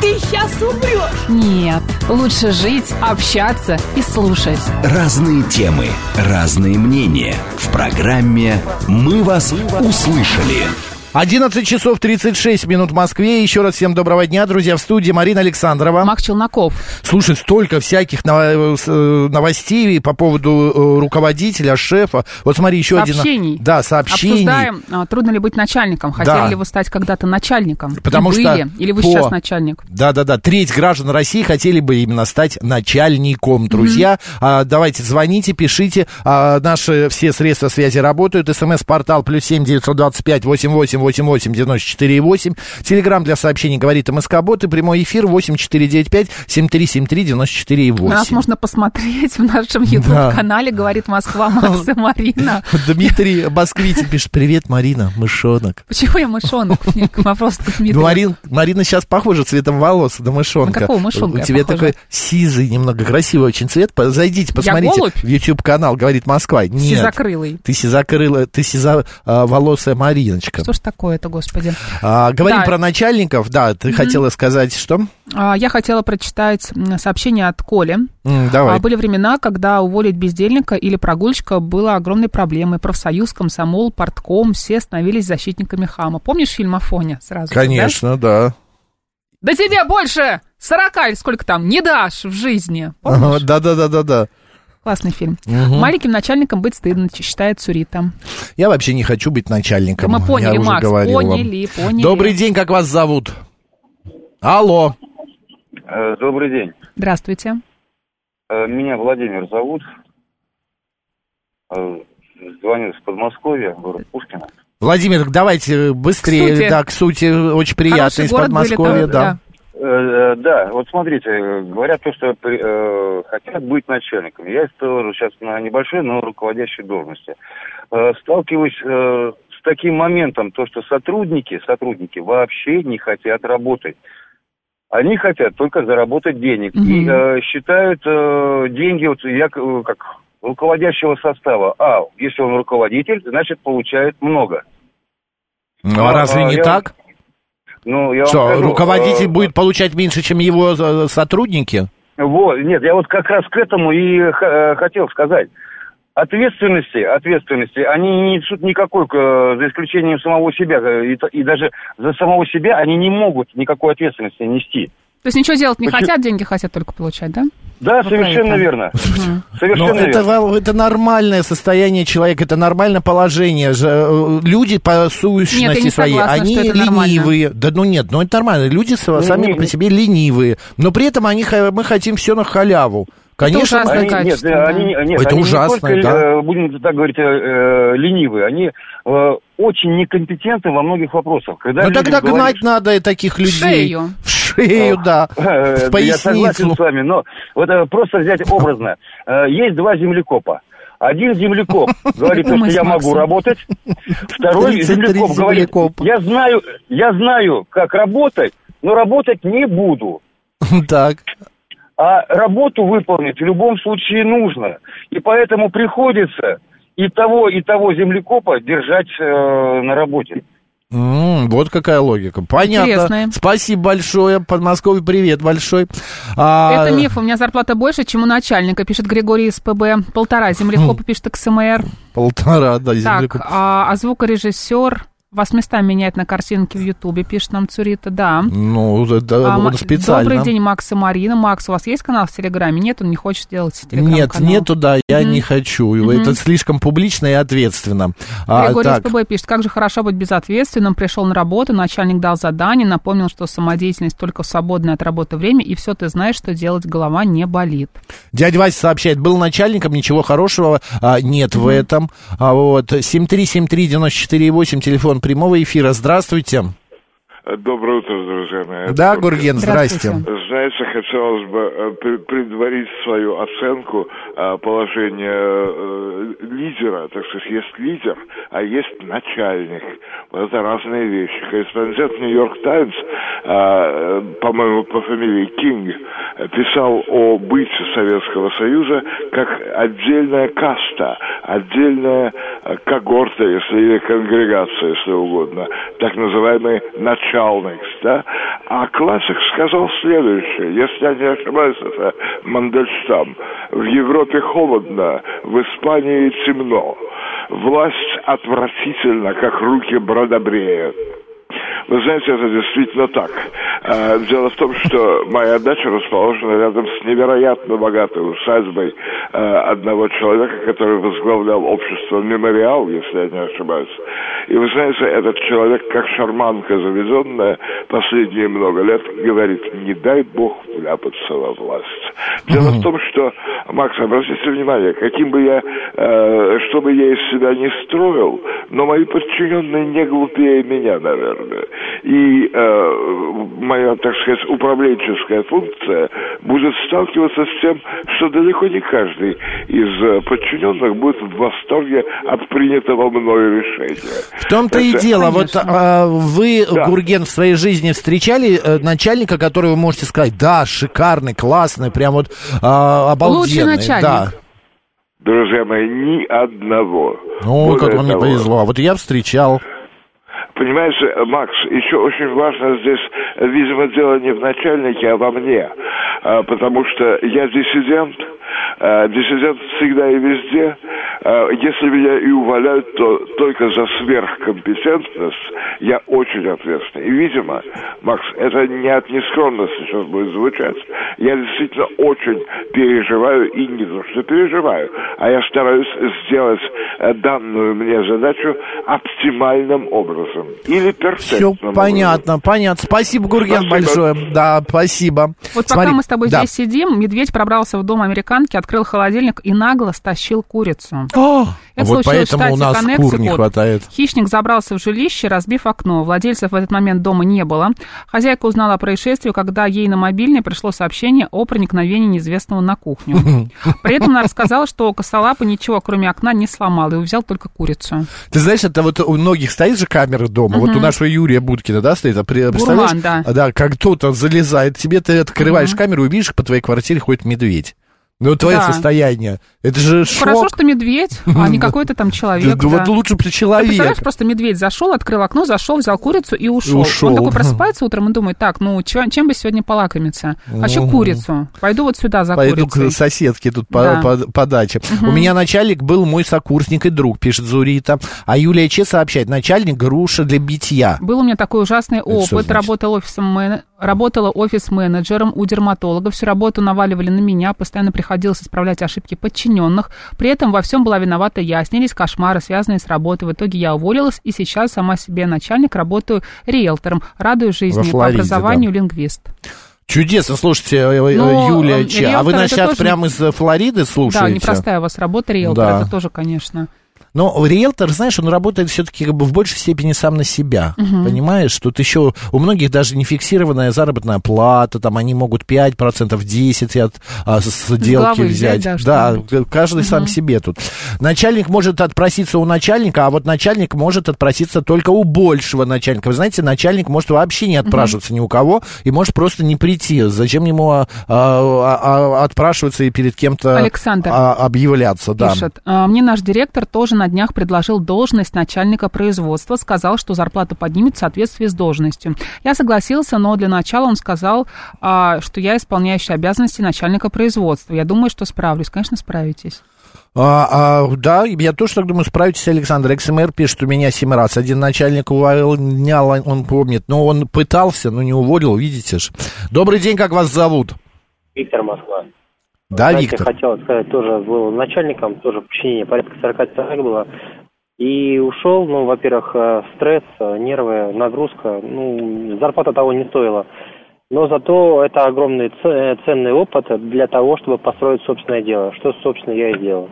Speaker 8: ты сейчас умрешь.
Speaker 2: Нет, лучше жить, общаться и слушать.
Speaker 3: Разные темы, разные мнения. В программе «Мы вас услышали».
Speaker 1: 11 часов 36 минут в Москве. Еще раз всем доброго дня, друзья. В студии Марина Александрова.
Speaker 2: Мак Челноков.
Speaker 1: Слушай, столько всяких с- э, новостей по поводу э, руководителя, шефа. Вот смотри, еще
Speaker 2: Сообщений.
Speaker 1: один. Да, сообщений.
Speaker 2: Обсуждаем, а, трудно ли быть начальником. Хотели
Speaker 1: Да.
Speaker 2: ли вы стать когда-то начальником?
Speaker 1: Потому
Speaker 2: И
Speaker 1: что
Speaker 2: были. Или вы
Speaker 1: по-
Speaker 2: сейчас начальник?
Speaker 1: Да-да-да, треть граждан России хотели бы именно стать начальником. Друзья, а, давайте звоните, пишите. А, наши все средства связи работают. СМС-портал плюс семь девятьсот двадцать пять восемь восемь восемь восемь девяносто четыре восемь. Телеграмм для сообщений говорит МСК-бот. И прямой эфир восемь четыре девять пять семь три семь три девяносто четыре
Speaker 2: Нас
Speaker 1: восемь.
Speaker 2: можно посмотреть в нашем YouTube-канале «Говорит Москва» Макс и Марина.
Speaker 1: Дмитрий Москвитин пишет, привет, Марина, мышонок.
Speaker 2: Почему я мышонок? Вопрос к Дмитрию.
Speaker 1: Ну, Марин, Марина сейчас похожа цветом волос на мышонка.
Speaker 2: На какого мышонка
Speaker 1: У тебя такой сизый, немного красивый очень цвет. Зайдите, посмотрите. В YouTube-канал, говорит Москва. Нет.
Speaker 2: Сизокрылый.
Speaker 1: Ты сизокрылая, ты сизоволосая Мариночка.
Speaker 2: Что ж такое-то, господи.
Speaker 1: А, говорим
Speaker 2: Да.
Speaker 1: про начальников. Да, ты хотела сказать что?
Speaker 2: А, Я хотела прочитать сообщение от Коли.
Speaker 1: М, давай.
Speaker 2: А, Были времена, когда уволить бездельника или прогульщика было огромной проблемой. Профсоюз, комсомол, портком, все становились защитниками хама. Помнишь фильм «Афоня» сразу? же, да?
Speaker 1: Конечно, да.
Speaker 2: Да тебе больше 40 или сколько там не дашь в жизни. Помнишь? Классный фильм. Маленьким начальником быть стыдно, считает Цурита.
Speaker 1: Я вообще не хочу быть начальником.
Speaker 2: Да мы поняли,
Speaker 1: я уже
Speaker 2: Макс,
Speaker 1: говорил вам.
Speaker 2: поняли, поняли.
Speaker 1: Добрый день, как вас зовут? Алло.
Speaker 9: Э, Добрый день.
Speaker 2: Здравствуйте.
Speaker 9: Э, Меня Владимир зовут. Э, Звоню из Подмосковья, город Пушкино.
Speaker 1: Владимир, давайте быстрее,
Speaker 2: К сути.
Speaker 1: да, к сути, очень приятно из
Speaker 2: город были
Speaker 1: Подмосковья,
Speaker 2: там,
Speaker 1: да.
Speaker 9: Э, э, Да, вот смотрите, говорят то, что э, хотят быть начальниками. Я тоже сейчас на небольшой, но руководящей должности. Э, Сталкиваюсь э, с таким моментом, то, что сотрудники, сотрудники вообще не хотят работать. Они хотят только заработать денег. И
Speaker 2: Мгм.
Speaker 9: э, считают э, деньги, вот я э, как руководящего состава. А, если он руководитель, значит получает много.
Speaker 1: Ну, а
Speaker 9: А,
Speaker 1: разве
Speaker 9: а,
Speaker 1: не
Speaker 9: я-
Speaker 1: так?
Speaker 9: Ну, я
Speaker 1: Что,
Speaker 9: скажу,
Speaker 1: руководитель
Speaker 9: э,
Speaker 1: будет получать меньше, чем его э, сотрудники?
Speaker 9: Вот, нет, я вот как раз к этому и э, хотел сказать. Ответственности, ответственности, они не несут никакой, э, за исключением самого себя, и, и даже за самого себя они не могут никакой ответственности нести.
Speaker 2: То есть ничего делать не
Speaker 9: Почему-
Speaker 2: хотят, деньги хотят только получать, да?
Speaker 9: Да,
Speaker 2: Вот
Speaker 9: совершенно
Speaker 2: это.
Speaker 9: верно. Совершенно
Speaker 1: Но это,
Speaker 9: верно.
Speaker 1: Вал, это нормальное состояние человека, это нормальное положение. Же, э, Люди по
Speaker 2: Нет,
Speaker 1: сущности
Speaker 2: я не
Speaker 1: своей,
Speaker 2: согласна,
Speaker 1: они
Speaker 2: что это нормально.
Speaker 1: ленивые. Да ну нет, ну это нормально. Люди с- сами
Speaker 9: не-
Speaker 1: по себе ленивые. Но при этом они, мы хотим все на халяву. Конечно,
Speaker 2: ужасно,
Speaker 1: мы-
Speaker 9: Они, нет,
Speaker 2: качество, да.
Speaker 9: они, нет,
Speaker 1: Это
Speaker 9: они
Speaker 1: ужасно,
Speaker 9: не только,
Speaker 1: да.
Speaker 9: э, будем так говорить, э, э, ленивые, они э, очень некомпетентны во многих вопросах. Когда
Speaker 1: ну тогда гнать надо таких людей.
Speaker 2: шею.
Speaker 1: В шею, да.
Speaker 9: Э,
Speaker 1: В
Speaker 9: Я согласен
Speaker 1: поясницу.
Speaker 9: с вами, но вот э, просто взять образно. Э, Есть два землекопа. Один землекоп говорит, что я могу работать. Второй
Speaker 1: 33
Speaker 9: землекоп говорит, я знаю, я знаю, как работать, но работать не буду.
Speaker 1: Так.
Speaker 9: А работу выполнить в любом случае нужно. И поэтому приходится и того, и того землекопа держать э, на работе.
Speaker 1: М, вот какая логика. Понятно.
Speaker 2: Интересная.
Speaker 1: Спасибо большое. Подмосковье, привет большой. А,
Speaker 2: Это миф, у меня зарплата больше, чем у начальника, пишет Григорий из ПБ. Полтора землекопа, пишет XMR.
Speaker 1: Полтора, да,
Speaker 2: Так,
Speaker 1: землекоп.
Speaker 2: а, а звукорежиссер вас местами меняет на картинке в Ютубе, пишет нам Цурита, да.
Speaker 1: Ну, это
Speaker 2: А,
Speaker 1: специально.
Speaker 2: Добрый день, Макс и Марина. Макс, у вас есть канал в Телеграме? Нет, он не хочет сделать телеграм-канал.
Speaker 1: Нет, нету, да, я не хочу. Это слишком публично и ответственно. А,
Speaker 2: Григорий
Speaker 1: так,
Speaker 2: СПБ пишет, как же хорошо быть безответственным. Пришел на работу, начальник дал задание, напомнил, что самодеятельность только в свободное от работы время, и все ты знаешь, что делать, голова не болит.
Speaker 1: дядя Вася сообщает, был начальником, ничего хорошего а, нет в этом. А, вот, 7373948, телефон прямого эфира. Здравствуйте.
Speaker 10: Доброе утро, друзья мои.
Speaker 1: Да, Гурген, здрасте.
Speaker 10: Знаете, хотелось бы э, пре- предварить свою оценку э, положения э, лидера. Так сказать, есть лидер, а есть начальник. Это разные вещи. Корреспондент Нью-Йорк Таймс, по-моему, по фамилии Кинг, писал о быте Советского Союза как отдельная каста, отдельная когорта, если или конгрегация, если угодно, так называемый начальник, да? А классик сказал следующее, если я не ошибаюсь, это Мандельштам. В Европе холодно, в Испании темно. Власть отвратительна, как руки бродобрея. Вы знаете, это действительно так. Э, Дело в том, что моя дача расположена рядом с невероятно богатой усадьбой э, одного человека, который возглавлял общество «Мемориал», если я не ошибаюсь. И вы знаете, этот человек, как шарманка заведенная, последние много лет говорит, не дай бог вляпаться во власть. Дело в том, что, Макс, обратите внимание, каким бы я, э, что бы я из себя не строил, но мои подчиненные не глупее меня, наверное. И э, моя, так сказать, управленческая функция будет сталкиваться с тем, что далеко не каждый из э, подчиненных будет в восторге от принятого мною решения.
Speaker 1: В том-то и
Speaker 10: Это-
Speaker 1: дело. Вот а, вы,
Speaker 10: Да.
Speaker 1: Гурген, в своей жизни встречали э, начальника, который вы можете сказать, да, шикарный, классный, прям вот а, обалденный.
Speaker 2: Лучший начальник.
Speaker 1: Да.
Speaker 10: Друзья мои, ни одного.
Speaker 1: Ну,
Speaker 10: Более
Speaker 1: как вам не
Speaker 10: того,
Speaker 1: повезло. А вот я встречал.
Speaker 10: Понимаешь, э, Макс, еще очень важно здесь, э, видимо, дело не в начальнике, а во мне. А, Потому что я диссидент, э, диссидент всегда и везде. А, Если меня и увольняют, то только за сверхкомпетентность я очень ответственный. И, видимо, Макс, это не от нескромности сейчас будет звучать. Я действительно очень переживаю, и не то, что переживаю, а я стараюсь сделать э, данную мне задачу оптимальным образом. Или
Speaker 1: Все
Speaker 10: перфектным
Speaker 1: понятно, понятно. Спасибо, Гурген,
Speaker 10: Спасибо.
Speaker 1: большое. Да, спасибо.
Speaker 2: Вот пока
Speaker 1: Смотри,
Speaker 2: мы с тобой
Speaker 1: да.
Speaker 2: здесь сидим, медведь пробрался в дом американки, открыл холодильник и нагло стащил курицу.
Speaker 1: А,
Speaker 2: Это
Speaker 1: вот
Speaker 2: случилось в
Speaker 1: поэтому у нас кур не хватает.
Speaker 2: Хищник забрался в жилище, разбив окно. Владельцев в этот момент дома не было. Хозяйка узнала о происшествии, когда ей на мобильный пришло сообщение о проникновении неизвестного на кухню. При этом она рассказала, что косолапый ничего, кроме окна, не сломал и взял только курицу.
Speaker 1: Ты знаешь, это вот у многих стоит же камера дома. Вот у нашего Юрия Будкина, да, стоит. А при-
Speaker 2: Гурман,
Speaker 1: представляешь?
Speaker 2: да.
Speaker 1: Да, как кто-то залезает тебе, ты открываешь камеру и видишь, по твоей квартире ходит медведь. Ну, твое
Speaker 2: Да.
Speaker 1: состояние. Это же шок.
Speaker 2: Хорошо, что медведь, а не какой-то там человек.
Speaker 1: Да, Вот
Speaker 2: да.
Speaker 1: лучше бы
Speaker 2: Ты
Speaker 1: человек.
Speaker 2: представляешь, просто медведь зашел, открыл окно, зашел, взял курицу и ушел.
Speaker 1: ушел.
Speaker 2: Он такой просыпается утром и думает, так, ну, чё- чем бы сегодня полакомиться? А еще
Speaker 1: Мгм.
Speaker 2: курицу. Пойду вот сюда за
Speaker 1: Пойду
Speaker 2: курицей.
Speaker 1: к соседке тут по,
Speaker 2: Да.
Speaker 1: по- по даче.
Speaker 2: Мгм.
Speaker 1: У меня начальник был мой сокурсник и друг, пишет Зурита. А Юлия Че сообщает, начальник груша для битья.
Speaker 2: Был у меня такой ужасный опыт. Работал офисом Работала офис-менеджером у дерматолога. Всю работу наваливали на меня. Постоянно приходилось исправлять ошибки подчиненных. При этом во всем была виновата я. Снились кошмары, связанные с работой. В итоге я уволилась и сейчас сама себе начальник. Работаю риэлтором. Радую жизни. По образованию лингвист.
Speaker 1: Чудесно, слушайте, э, э,
Speaker 2: Но,
Speaker 1: Юлия
Speaker 2: э,
Speaker 1: Че. А вы нас сейчас
Speaker 2: тоже-
Speaker 1: прямо из э, Флориды слушаете?
Speaker 2: Да, непростая у вас работа риэлтора.
Speaker 1: Да.
Speaker 2: Это тоже, конечно.
Speaker 1: Но риэлтор, знаешь, он работает все-таки как бы в большей степени сам на себя.
Speaker 2: Мгм.
Speaker 1: Понимаешь, тут еще у многих даже не фиксированная заработная плата, там они могут 5%, 10% от а, сделки взять.
Speaker 2: взять, да, что-нибудь.
Speaker 1: каждый сам себе тут. Начальник может отпроситься у начальника, а вот начальник может отпроситься только у большего начальника. Вы знаете, начальник может вообще не отпрашиваться ни у кого и может просто не прийти. Зачем ему а, а, а, отпрашиваться и перед кем-то
Speaker 2: Александр
Speaker 1: а, объявляться? Да.
Speaker 2: Пишет, «А, мне наш директор тоже на днях предложил должность начальника производства, сказал, что зарплата поднимет в соответствии с должностью. Я согласился, но для начала он сказал, а, что я исполняющий обязанности начальника производства. Я думаю, что справлюсь. Конечно, справитесь.
Speaker 1: А, а, да, я тоже так думаю, справитесь, Александр. XMR пишет, у меня семь раз. Один начальник увольнял, он помнит, но он пытался, но не уволил, видите же. Добрый день, как вас зовут?
Speaker 11: Виктор Москва.
Speaker 1: Да,
Speaker 11: Знаете,
Speaker 1: Виктор.
Speaker 11: хотел сказать, тоже был начальником, тоже подчинение порядка 40 человек было. И ушел, ну, во-первых, э, стресс, э, нервы, нагрузка, ну, зарплата того не стоила. Но зато это огромный э, ценный опыт для того, чтобы построить собственное дело, что, собственно, я и сделал.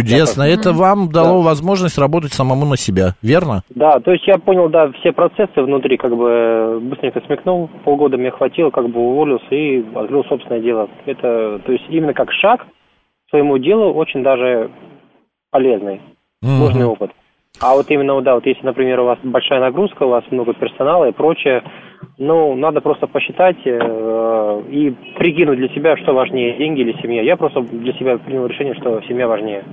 Speaker 1: Чудесно. Это вам дало возможность работать самому на себя, верно?
Speaker 11: Да, то есть я понял, да, все процессы внутри, как бы быстренько смекнул, полгода мне хватило, как бы уволился и открыл собственное дело. Это, то есть именно как шаг своему делу очень даже полезный,
Speaker 1: Мгм.
Speaker 11: нужный опыт. А вот именно, да, вот если, например, у вас большая нагрузка, у вас много персонала и прочее, ну, надо просто посчитать э, и прикинуть для себя, что важнее, деньги или семья. Я просто для себя принял решение, что семья важнее.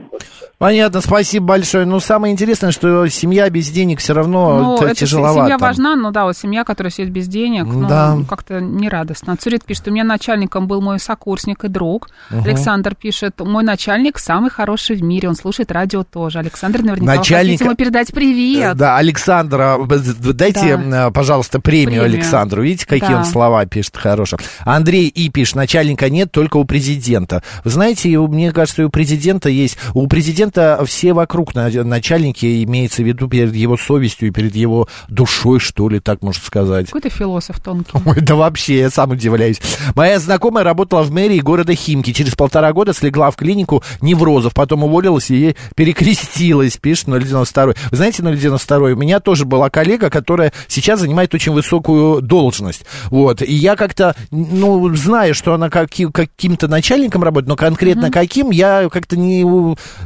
Speaker 1: Понятно, спасибо большое. Ну, самое интересное, что семья без денег все равно
Speaker 2: Ну, это
Speaker 1: тяжеловато.
Speaker 2: семья важна, но да, вот семья, которая сидит без денег, ну,
Speaker 1: Да.
Speaker 2: как-то нерадостно. Цурит пишет, у меня начальником был мой сокурсник и друг.
Speaker 1: Мгм.
Speaker 2: Александр пишет, мой начальник самый хороший в мире, он слушает радио тоже. Александр, наверняка
Speaker 1: Начальник-
Speaker 2: хотите ему передать привет.
Speaker 1: Да, Александра, б- дайте,
Speaker 2: Да.
Speaker 1: э, пожалуйста, премию,
Speaker 2: Премию.
Speaker 1: Александру. Видите, какие
Speaker 2: Да.
Speaker 1: он слова пишет хорошие. Андрей И пишет, начальника нет, только у президента. Вы знаете, мне кажется, и у президента есть. У президента все вокруг на- начальники, имеется в виду перед его совестью и перед его душой, что ли, так можно сказать.
Speaker 2: Какой-то философ тонкий.
Speaker 1: Ой, да вообще, я сам удивляюсь. Моя знакомая работала в мэрии города Химки. Через полтора года слегла в клинику неврозов, потом уволилась и перекрестилась, пишет 092. Вы знаете, 092, у меня тоже была коллега, которая сейчас занимает очень высокую должность. Вот. И я как-то, ну, знаю, что она каки- каким-то начальником работает, но конкретно каким, я как-то не,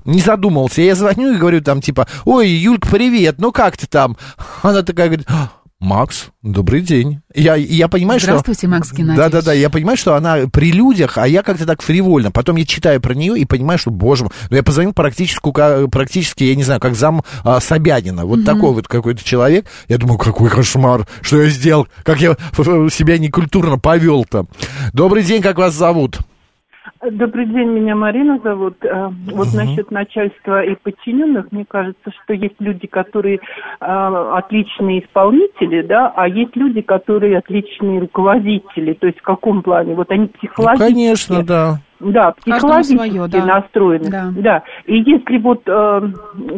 Speaker 1: не задумался. Я звоню и говорю там, типа, ой, Юлька, привет, ну как ты там? Она такая говорит, Макс, добрый день. Я, я понимаю,
Speaker 2: Здравствуйте,
Speaker 1: что...
Speaker 2: Макс Геннадьевич.
Speaker 1: Да-да-да, я понимаю, что она при людях, а я как-то так фривольно. Потом я читаю про нее и понимаю, что, боже мой, ну я позвонил практически, практически я не знаю, как зам а, Собянина. Вот
Speaker 2: Мгм.
Speaker 1: такой вот какой-то человек. Я думаю, какой кошмар, что я сделал, как я себя некультурно повел там. Добрый день, как вас зовут?
Speaker 12: Добрый день, меня Марина зовут. Э, Вот насчет начальства и подчиненных, мне кажется, что есть люди, которые э, отличные исполнители, да, а есть люди, которые отличные руководители. То есть в каком плане? Вот они
Speaker 1: Ну,
Speaker 12: психологически...
Speaker 1: конечно, да.
Speaker 12: Да, психологически
Speaker 2: своё, да.
Speaker 12: настроены.
Speaker 2: Да.
Speaker 12: да. И если вот, э,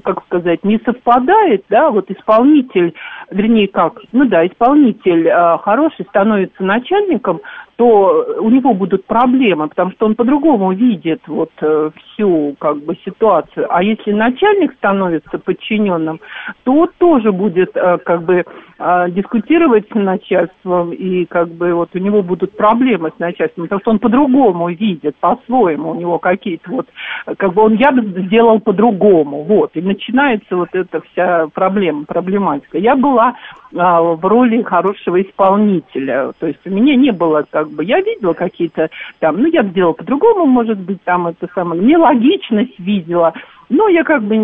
Speaker 12: как сказать, не совпадает, да, вот исполнитель, вернее как, ну да, исполнитель э, хороший становится начальником, то у него будут проблемы, потому что он по-другому видит вот э, всю как бы ситуацию. А если начальник становится подчиненным, то тоже будет э, как бы э, дискутировать с начальством и как бы вот у него будут проблемы с начальством, потому что он по-другому видит, по-своему у него какие-то вот, э, как бы он я бы сделал по-другому, вот, и начинается вот эта вся проблема, проблематика. Я была а, в роли хорошего исполнителя. То есть у меня не было как бы, я видела какие-то там, ну я бы сделала по-другому, может быть, там это самое, нелогичность видела. Но я как бы,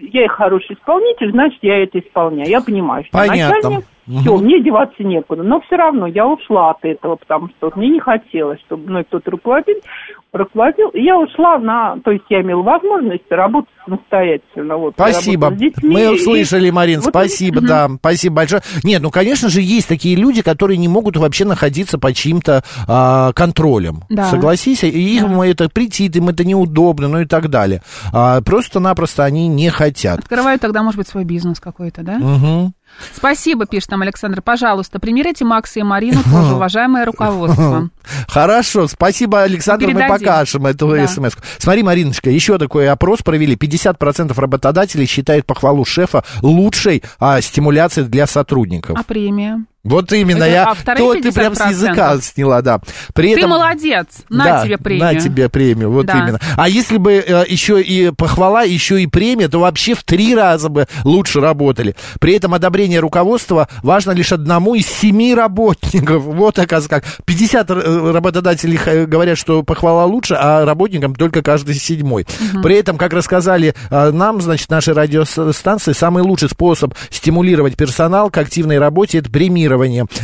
Speaker 12: я и хороший исполнитель, значит, я это исполняю. Я понимаю, что
Speaker 1: Понятно.
Speaker 12: начальник,
Speaker 1: Мгм.
Speaker 12: все, мне деваться некуда. Но все равно я ушла от этого, потому что мне не хотелось, чтобы мной кто-то руководил, руководил. И я ушла на, то есть я имела возможность работать самостоятельно. Вот,
Speaker 1: Спасибо.
Speaker 12: детьми,
Speaker 1: Мы
Speaker 12: и-
Speaker 1: услышали, Марин,
Speaker 12: вот-
Speaker 1: спасибо,
Speaker 12: Мгм.
Speaker 1: да, спасибо большое. Нет, ну, конечно же, есть такие люди, которые не могут вообще находиться под чьим-то а, контролем.
Speaker 2: Да.
Speaker 1: Согласись, и им это претит, им это неудобно, ну и так далее. А, просто-напросто они не хотят.
Speaker 2: Открывают тогда, может быть, свой бизнес какой-то, да?
Speaker 1: Мгм.
Speaker 2: Спасибо, пишет нам Александр. Пожалуйста, примерите Макса и Марину тоже, уважаемое руководство.
Speaker 1: Хорошо, спасибо, Александр, мы
Speaker 2: Передадим.
Speaker 1: покажем эту
Speaker 2: Да.
Speaker 1: смс. Смотри, Мариночка, еще такой опрос провели. 50% работодателей считают похвалу шефа лучшей а, стимуляцией для сотрудников.
Speaker 2: А премия?
Speaker 1: Вот именно,
Speaker 2: Это-
Speaker 1: я,
Speaker 2: а
Speaker 1: то ты прям с
Speaker 2: 50%?
Speaker 1: языка сняла, да. При
Speaker 2: Ты
Speaker 1: этом,
Speaker 2: молодец, на
Speaker 1: Да,
Speaker 2: тебе премию.
Speaker 1: На тебе премию, вот
Speaker 2: Да.
Speaker 1: именно. А если бы э, еще и похвала, еще и премия, то вообще в три раза бы лучше работали. При этом одобрение руководства важно лишь одному из семи работников. Вот, оказывается, как. 50 р- работодателей х- говорят, что похвала лучше, а работникам только каждый седьмой.
Speaker 13: Мгм.
Speaker 1: При этом, как рассказали э, нам, значит, нашей радиостанции, самый лучший способ стимулировать персонал к активной работе – это премирование.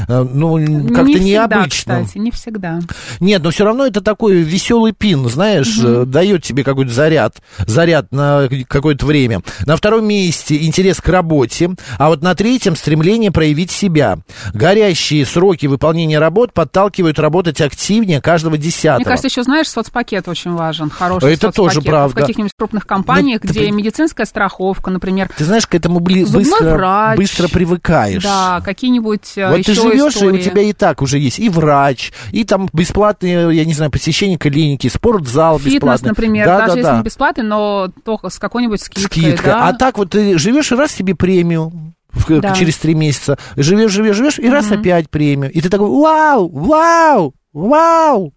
Speaker 1: Э, Ну, как-то
Speaker 2: не
Speaker 1: необычно.
Speaker 2: кстати, не всегда.
Speaker 1: Нет, но все равно это такой веселый пин, знаешь, э, дает тебе какой-то заряд, заряд на какое-то время. На втором месте интерес к работе, а вот на третьем стремление проявить себя. Горящие сроки выполнения работ подталкивают работать активнее каждого десятого.
Speaker 2: Мне кажется, еще, знаешь, соцпакет очень важен, хороший
Speaker 1: Это
Speaker 2: соцпакет.
Speaker 1: тоже правда.
Speaker 2: В каких-нибудь крупных компаниях,
Speaker 1: Ну, ты
Speaker 2: где
Speaker 1: при-
Speaker 2: медицинская страховка, например,
Speaker 1: Ты знаешь, к этому бли- быстро,
Speaker 2: врач.
Speaker 1: быстро привыкаешь.
Speaker 2: Да, какие-нибудь
Speaker 1: Вот
Speaker 2: еще
Speaker 1: ты живешь,
Speaker 2: истории.
Speaker 1: и у тебя и так уже есть и врач, и там бесплатные, я не знаю, посещение клиники, спортзал
Speaker 2: Фитнес,
Speaker 1: бесплатный.
Speaker 2: например,
Speaker 1: Да,
Speaker 2: даже
Speaker 1: да,
Speaker 2: если
Speaker 1: да.
Speaker 2: не бесплатный, но только с какой-нибудь скидкой,
Speaker 1: скидка.
Speaker 2: да?
Speaker 1: А так вот ты живешь и раз тебе премию в-
Speaker 2: Да.
Speaker 1: через три месяца. Живешь, живешь, живешь, и раз
Speaker 2: Мгм.
Speaker 1: опять премию. И ты такой, вау, вау, вау.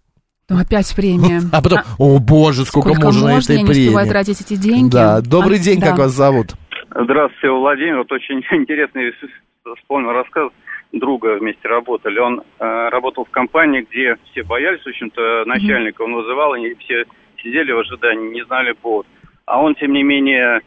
Speaker 2: Ну, опять премия.
Speaker 1: А потом, о боже, сколько,
Speaker 2: Сколько
Speaker 1: можно,
Speaker 2: можно,
Speaker 1: этой
Speaker 2: я не успеваю
Speaker 1: премии.
Speaker 2: тратить эти деньги.
Speaker 1: Да, добрый
Speaker 2: А,
Speaker 1: день, как
Speaker 2: да.
Speaker 1: вас зовут?
Speaker 14: Здравствуйте, Владимир. Вот очень интересный вспомнил рассказ друга вместе работали. Он э, работал в компании, где все боялись, в общем-то, начальника. Он вызывал, они все сидели в ожидании, не знали повод. А он, тем не менее,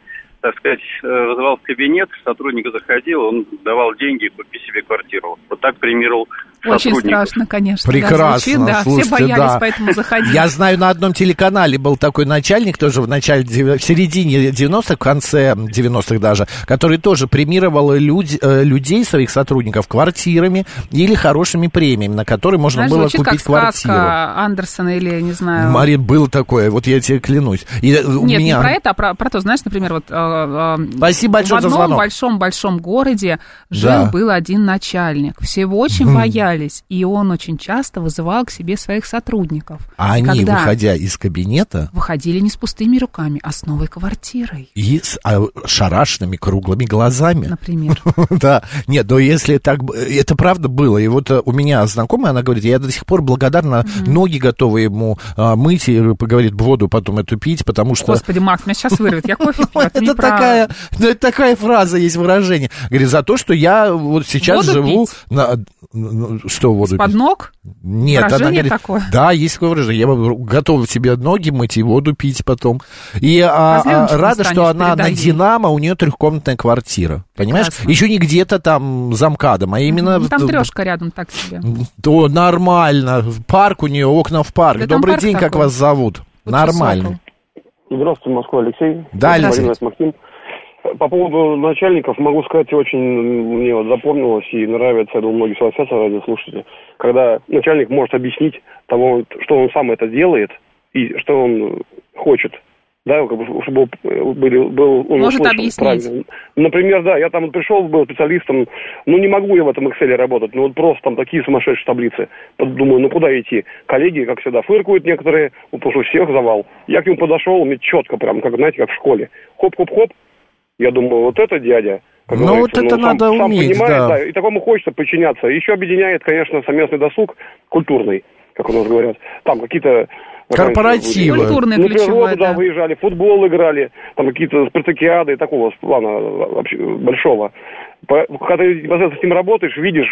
Speaker 14: так сказать, э, вызывал в кабинет, сотрудник заходил, он давал деньги, купи себе квартиру. Вот так премировал
Speaker 2: Очень страшно, конечно. да,
Speaker 1: Прекрасно,
Speaker 2: звучит, да,
Speaker 1: слушайте,
Speaker 2: все боялись,
Speaker 1: да.
Speaker 2: поэтому заходили.
Speaker 1: Я знаю, на одном телеканале был такой начальник, тоже в начале, в середине 90-х, в конце 90-х даже, который тоже премировал люд- э, людей, своих сотрудников, квартирами или хорошими премиями, на которые можно
Speaker 2: Знаешь,
Speaker 1: было
Speaker 2: звучит
Speaker 1: купить
Speaker 2: как
Speaker 1: квартиру.
Speaker 2: Андерсона или, не знаю...
Speaker 1: Марин, было такое, вот я тебе клянусь. И э, у
Speaker 2: Нет,
Speaker 1: меня...
Speaker 2: не про это, а про, про то, знаешь, например, вот... э, э,
Speaker 1: Спасибо большое
Speaker 2: в одном большом-большом городе
Speaker 1: Да.
Speaker 2: жил-был один начальник. Все его очень боялись, и он очень часто вызывал к себе своих сотрудников.
Speaker 1: А они,
Speaker 2: Когда
Speaker 1: выходя из кабинета,
Speaker 2: выходили не с пустыми руками, а с новой квартирой,
Speaker 1: и с а, шарашными круглыми глазами.
Speaker 2: например.
Speaker 1: Да, нет, но если так, это правда было. И вот э, у меня знакомая, она говорит, я до сих пор благодарна, ноги готовы ему а, мыть, и, говорит, воду потом эту пить, потому что...
Speaker 2: Господи, Макс, меня сейчас вырвет, я кофе пью,
Speaker 1: Это
Speaker 2: про-
Speaker 1: такая, ну, это такая фраза есть выражение. Говорит, за то, что я вот сейчас
Speaker 2: Воду
Speaker 1: живу
Speaker 2: пить?
Speaker 1: на... ну, Что воду
Speaker 2: Под
Speaker 1: пить?
Speaker 2: ног?
Speaker 1: Нет, она
Speaker 2: Выражение
Speaker 1: говорит,
Speaker 2: такое?
Speaker 1: да, есть такое выражение. Я готова тебе ноги мыть и воду пить потом. И а,
Speaker 2: Козленочком
Speaker 1: а, рада, что она на. Динамо, у нее трехкомнатная квартира. Понимаешь?
Speaker 2: Прекрасно.
Speaker 1: Еще не где-то там замкадом, а именно...
Speaker 2: Ну, там трешка рядом так себе.
Speaker 1: То нормально. Парк у нее, окна в парк.
Speaker 2: Да
Speaker 1: Добрый
Speaker 2: парк
Speaker 1: день, как
Speaker 2: такой.
Speaker 1: вас зовут?
Speaker 2: Вот
Speaker 1: Нормально.
Speaker 13: Здравствуйте, Москва, Алексей.
Speaker 1: Да, Алексей.
Speaker 13: Максим. По поводу начальников могу сказать, очень мне вот запомнилось и нравится, я думаю, многие согласятся, радиослушатели, когда начальник может объяснить того, что он сам это делает и что он хочет. Да, как бы, чтобы был, был он
Speaker 2: Может
Speaker 13: услышан
Speaker 2: объяснить.
Speaker 13: правильно. Например, да, я там пришел, был специалистом, ну не могу я в этом Excel работать, ну вот просто там такие сумасшедшие таблицы. Думаю, ну куда идти? Коллеги, как всегда, фыркают некоторые, ну, потому что у всех завал. Я к нему подошел, мне четко прям, как, знаете, как в школе. Хоп-хоп-хоп. Я думаю, вот это дядя. как
Speaker 1: Ну, вот это
Speaker 13: сам-
Speaker 1: надо
Speaker 13: сам
Speaker 1: уметь,
Speaker 13: понимает,
Speaker 1: да.
Speaker 13: И такому хочется подчиняться. Еще объединяет, конечно, совместный досуг культурный, как у нас говорят. Там какие-то
Speaker 1: Корпоративы.
Speaker 13: раньше,
Speaker 2: Культурный,
Speaker 13: на
Speaker 2: ключевой,
Speaker 13: природу, да,
Speaker 2: да.
Speaker 13: выезжали, футбол играли, там какие-то спартакиады такого плана вообще большого. Когда ты непосредственно с ним работаешь, видишь,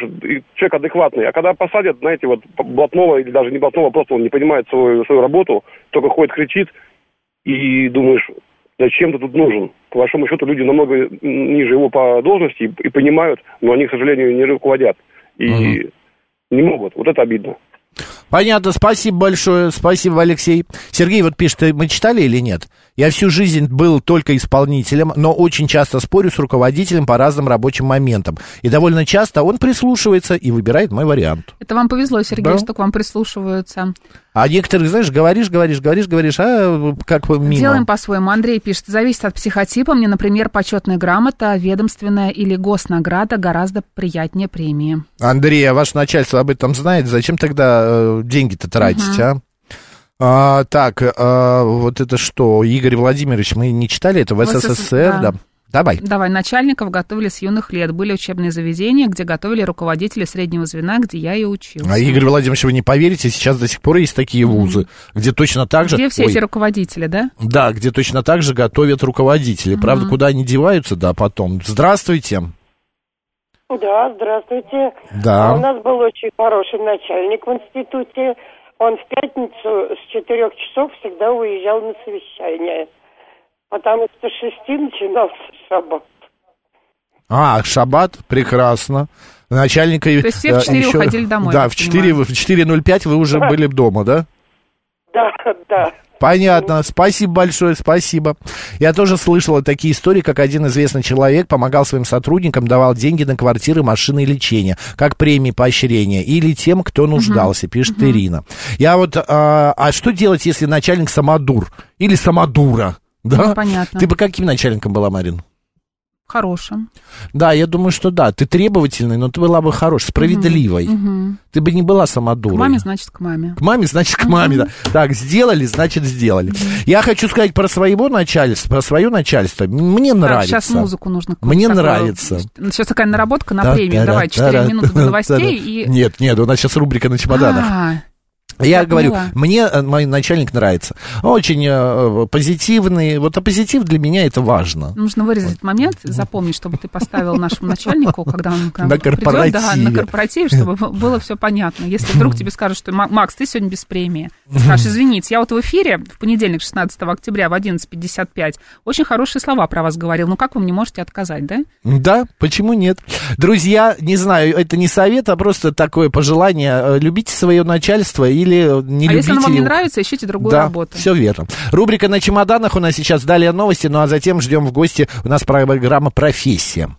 Speaker 13: человек адекватный. А когда посадят, знаете, вот блатного или даже не блатного, просто он не понимает свою, свою работу, только ходит, кричит, и думаешь, зачем ты тут нужен? По большому счету люди намного ниже его по должности и, и понимают, но они, к сожалению, не руководят. И не могут. Вот это обидно.
Speaker 1: Понятно, спасибо большое, спасибо, Алексей. Сергей вот пишет, «Э, мы читали или нет? Я всю жизнь был только исполнителем, но очень часто спорю с руководителем по разным рабочим моментам. И довольно часто он прислушивается и выбирает мой вариант.
Speaker 2: Это вам повезло, Сергей,
Speaker 1: Да.
Speaker 2: что к вам прислушиваются.
Speaker 1: А некоторых, знаешь, говоришь, говоришь, говоришь, говоришь, а как бы мимо.
Speaker 2: Делаем по-своему. Андрей пишет, зависит от психотипа. Мне, например, почетная грамота, ведомственная или госнаграда гораздо приятнее премии.
Speaker 1: Андрей, а ваше начальство об этом знает? Зачем тогда э, деньги-то тратить,
Speaker 2: Мгм.
Speaker 1: а? А, так, а, вот это что, Игорь Владимирович, мы не читали это в,
Speaker 2: В СССР,
Speaker 1: СССР,
Speaker 2: да.
Speaker 1: да? Давай.
Speaker 2: Давай, начальников готовили с юных лет. Были учебные заведения, где готовили руководители среднего звена, где я и учился.
Speaker 1: А, Игорь Владимирович, вы не поверите, сейчас до сих пор есть такие вузы, где точно так же...
Speaker 2: Где все
Speaker 1: Ой,
Speaker 2: эти руководители, да?
Speaker 1: Да, где точно так же готовят руководители. Правда,
Speaker 2: Мгм.
Speaker 1: куда они деваются, да, потом. Здравствуйте.
Speaker 15: Да, здравствуйте.
Speaker 1: Да.
Speaker 15: А У нас был очень хороший начальник в институте. Он в пятницу с четырех часов всегда уезжал на совещание. Потому что с шести начинался шаббат.
Speaker 1: А, шаббат, прекрасно. Начальника...
Speaker 2: То есть все в
Speaker 1: э,
Speaker 2: четыре
Speaker 1: еще-
Speaker 2: уходили домой,
Speaker 1: Да, в 4,
Speaker 2: понимаю.
Speaker 1: в 4.05 вы уже
Speaker 15: Да.
Speaker 1: были дома, да?
Speaker 15: Да, да.
Speaker 1: Понятно, спасибо большое, спасибо. Я тоже слышала такие истории, как один известный человек помогал своим сотрудникам, давал деньги на квартиры, машины и лечение, как премии поощрения, или тем, кто нуждался, пишет Ирина. Я вот, а, а что делать, если начальник самодур или самодура? Да?
Speaker 2: Ну, понятно.
Speaker 1: Ты бы каким начальником была, Марин?
Speaker 2: Хорошим.
Speaker 1: Да, я думаю, что да. Ты требовательный, но ты была бы хорошей, справедливой.
Speaker 2: Мгм.
Speaker 1: Ты бы не была
Speaker 2: К
Speaker 1: самодурой.
Speaker 2: маме, значит, к маме.
Speaker 1: К маме, значит, к маме, да. Так, сделали, значит, сделали. Я хочу сказать про своего начальства, про свое начальство. Мне
Speaker 2: Так,
Speaker 1: нравится.
Speaker 2: сейчас музыку нужно.
Speaker 1: Мне
Speaker 2: такую-
Speaker 1: нравится.
Speaker 2: Сейчас такая наработка на
Speaker 1: Да,
Speaker 2: премию.
Speaker 1: да,
Speaker 2: Давай,
Speaker 1: да,
Speaker 2: 4
Speaker 1: да,
Speaker 2: минуты до новостей и...
Speaker 1: Нет, нет, у нас сейчас рубрика на чемоданах.
Speaker 2: А,
Speaker 1: Я
Speaker 2: я
Speaker 1: говорю,
Speaker 2: поняла.
Speaker 1: мне э, мой начальник нравится. Очень э, позитивный. Вот а позитив для меня это важно.
Speaker 2: Нужно вырезать этот момент, запомнить, чтобы ты поставил нашему начальнику, когда он к нам
Speaker 1: На
Speaker 2: придет, да, на корпоративе, чтобы было все понятно. Если вдруг тебе скажут, что «Ма- Макс, ты сегодня без премии, ты скажешь, извините, я вот в эфире в понедельник, 16 октября в 11.55 очень хорошие слова про вас говорил, ну как вы мне можете отказать, да?
Speaker 1: Да, почему нет? Друзья, не знаю, это не совет, а просто такое пожелание. э, Любите свое начальство или не
Speaker 2: а
Speaker 1: любите
Speaker 2: если оно вам не нравится, ищите другую
Speaker 1: да,
Speaker 2: работу.
Speaker 1: все верно. Рубрика «На чемоданах» у нас сейчас далее новости, ну а затем ждем в гости у нас программа «Профессия».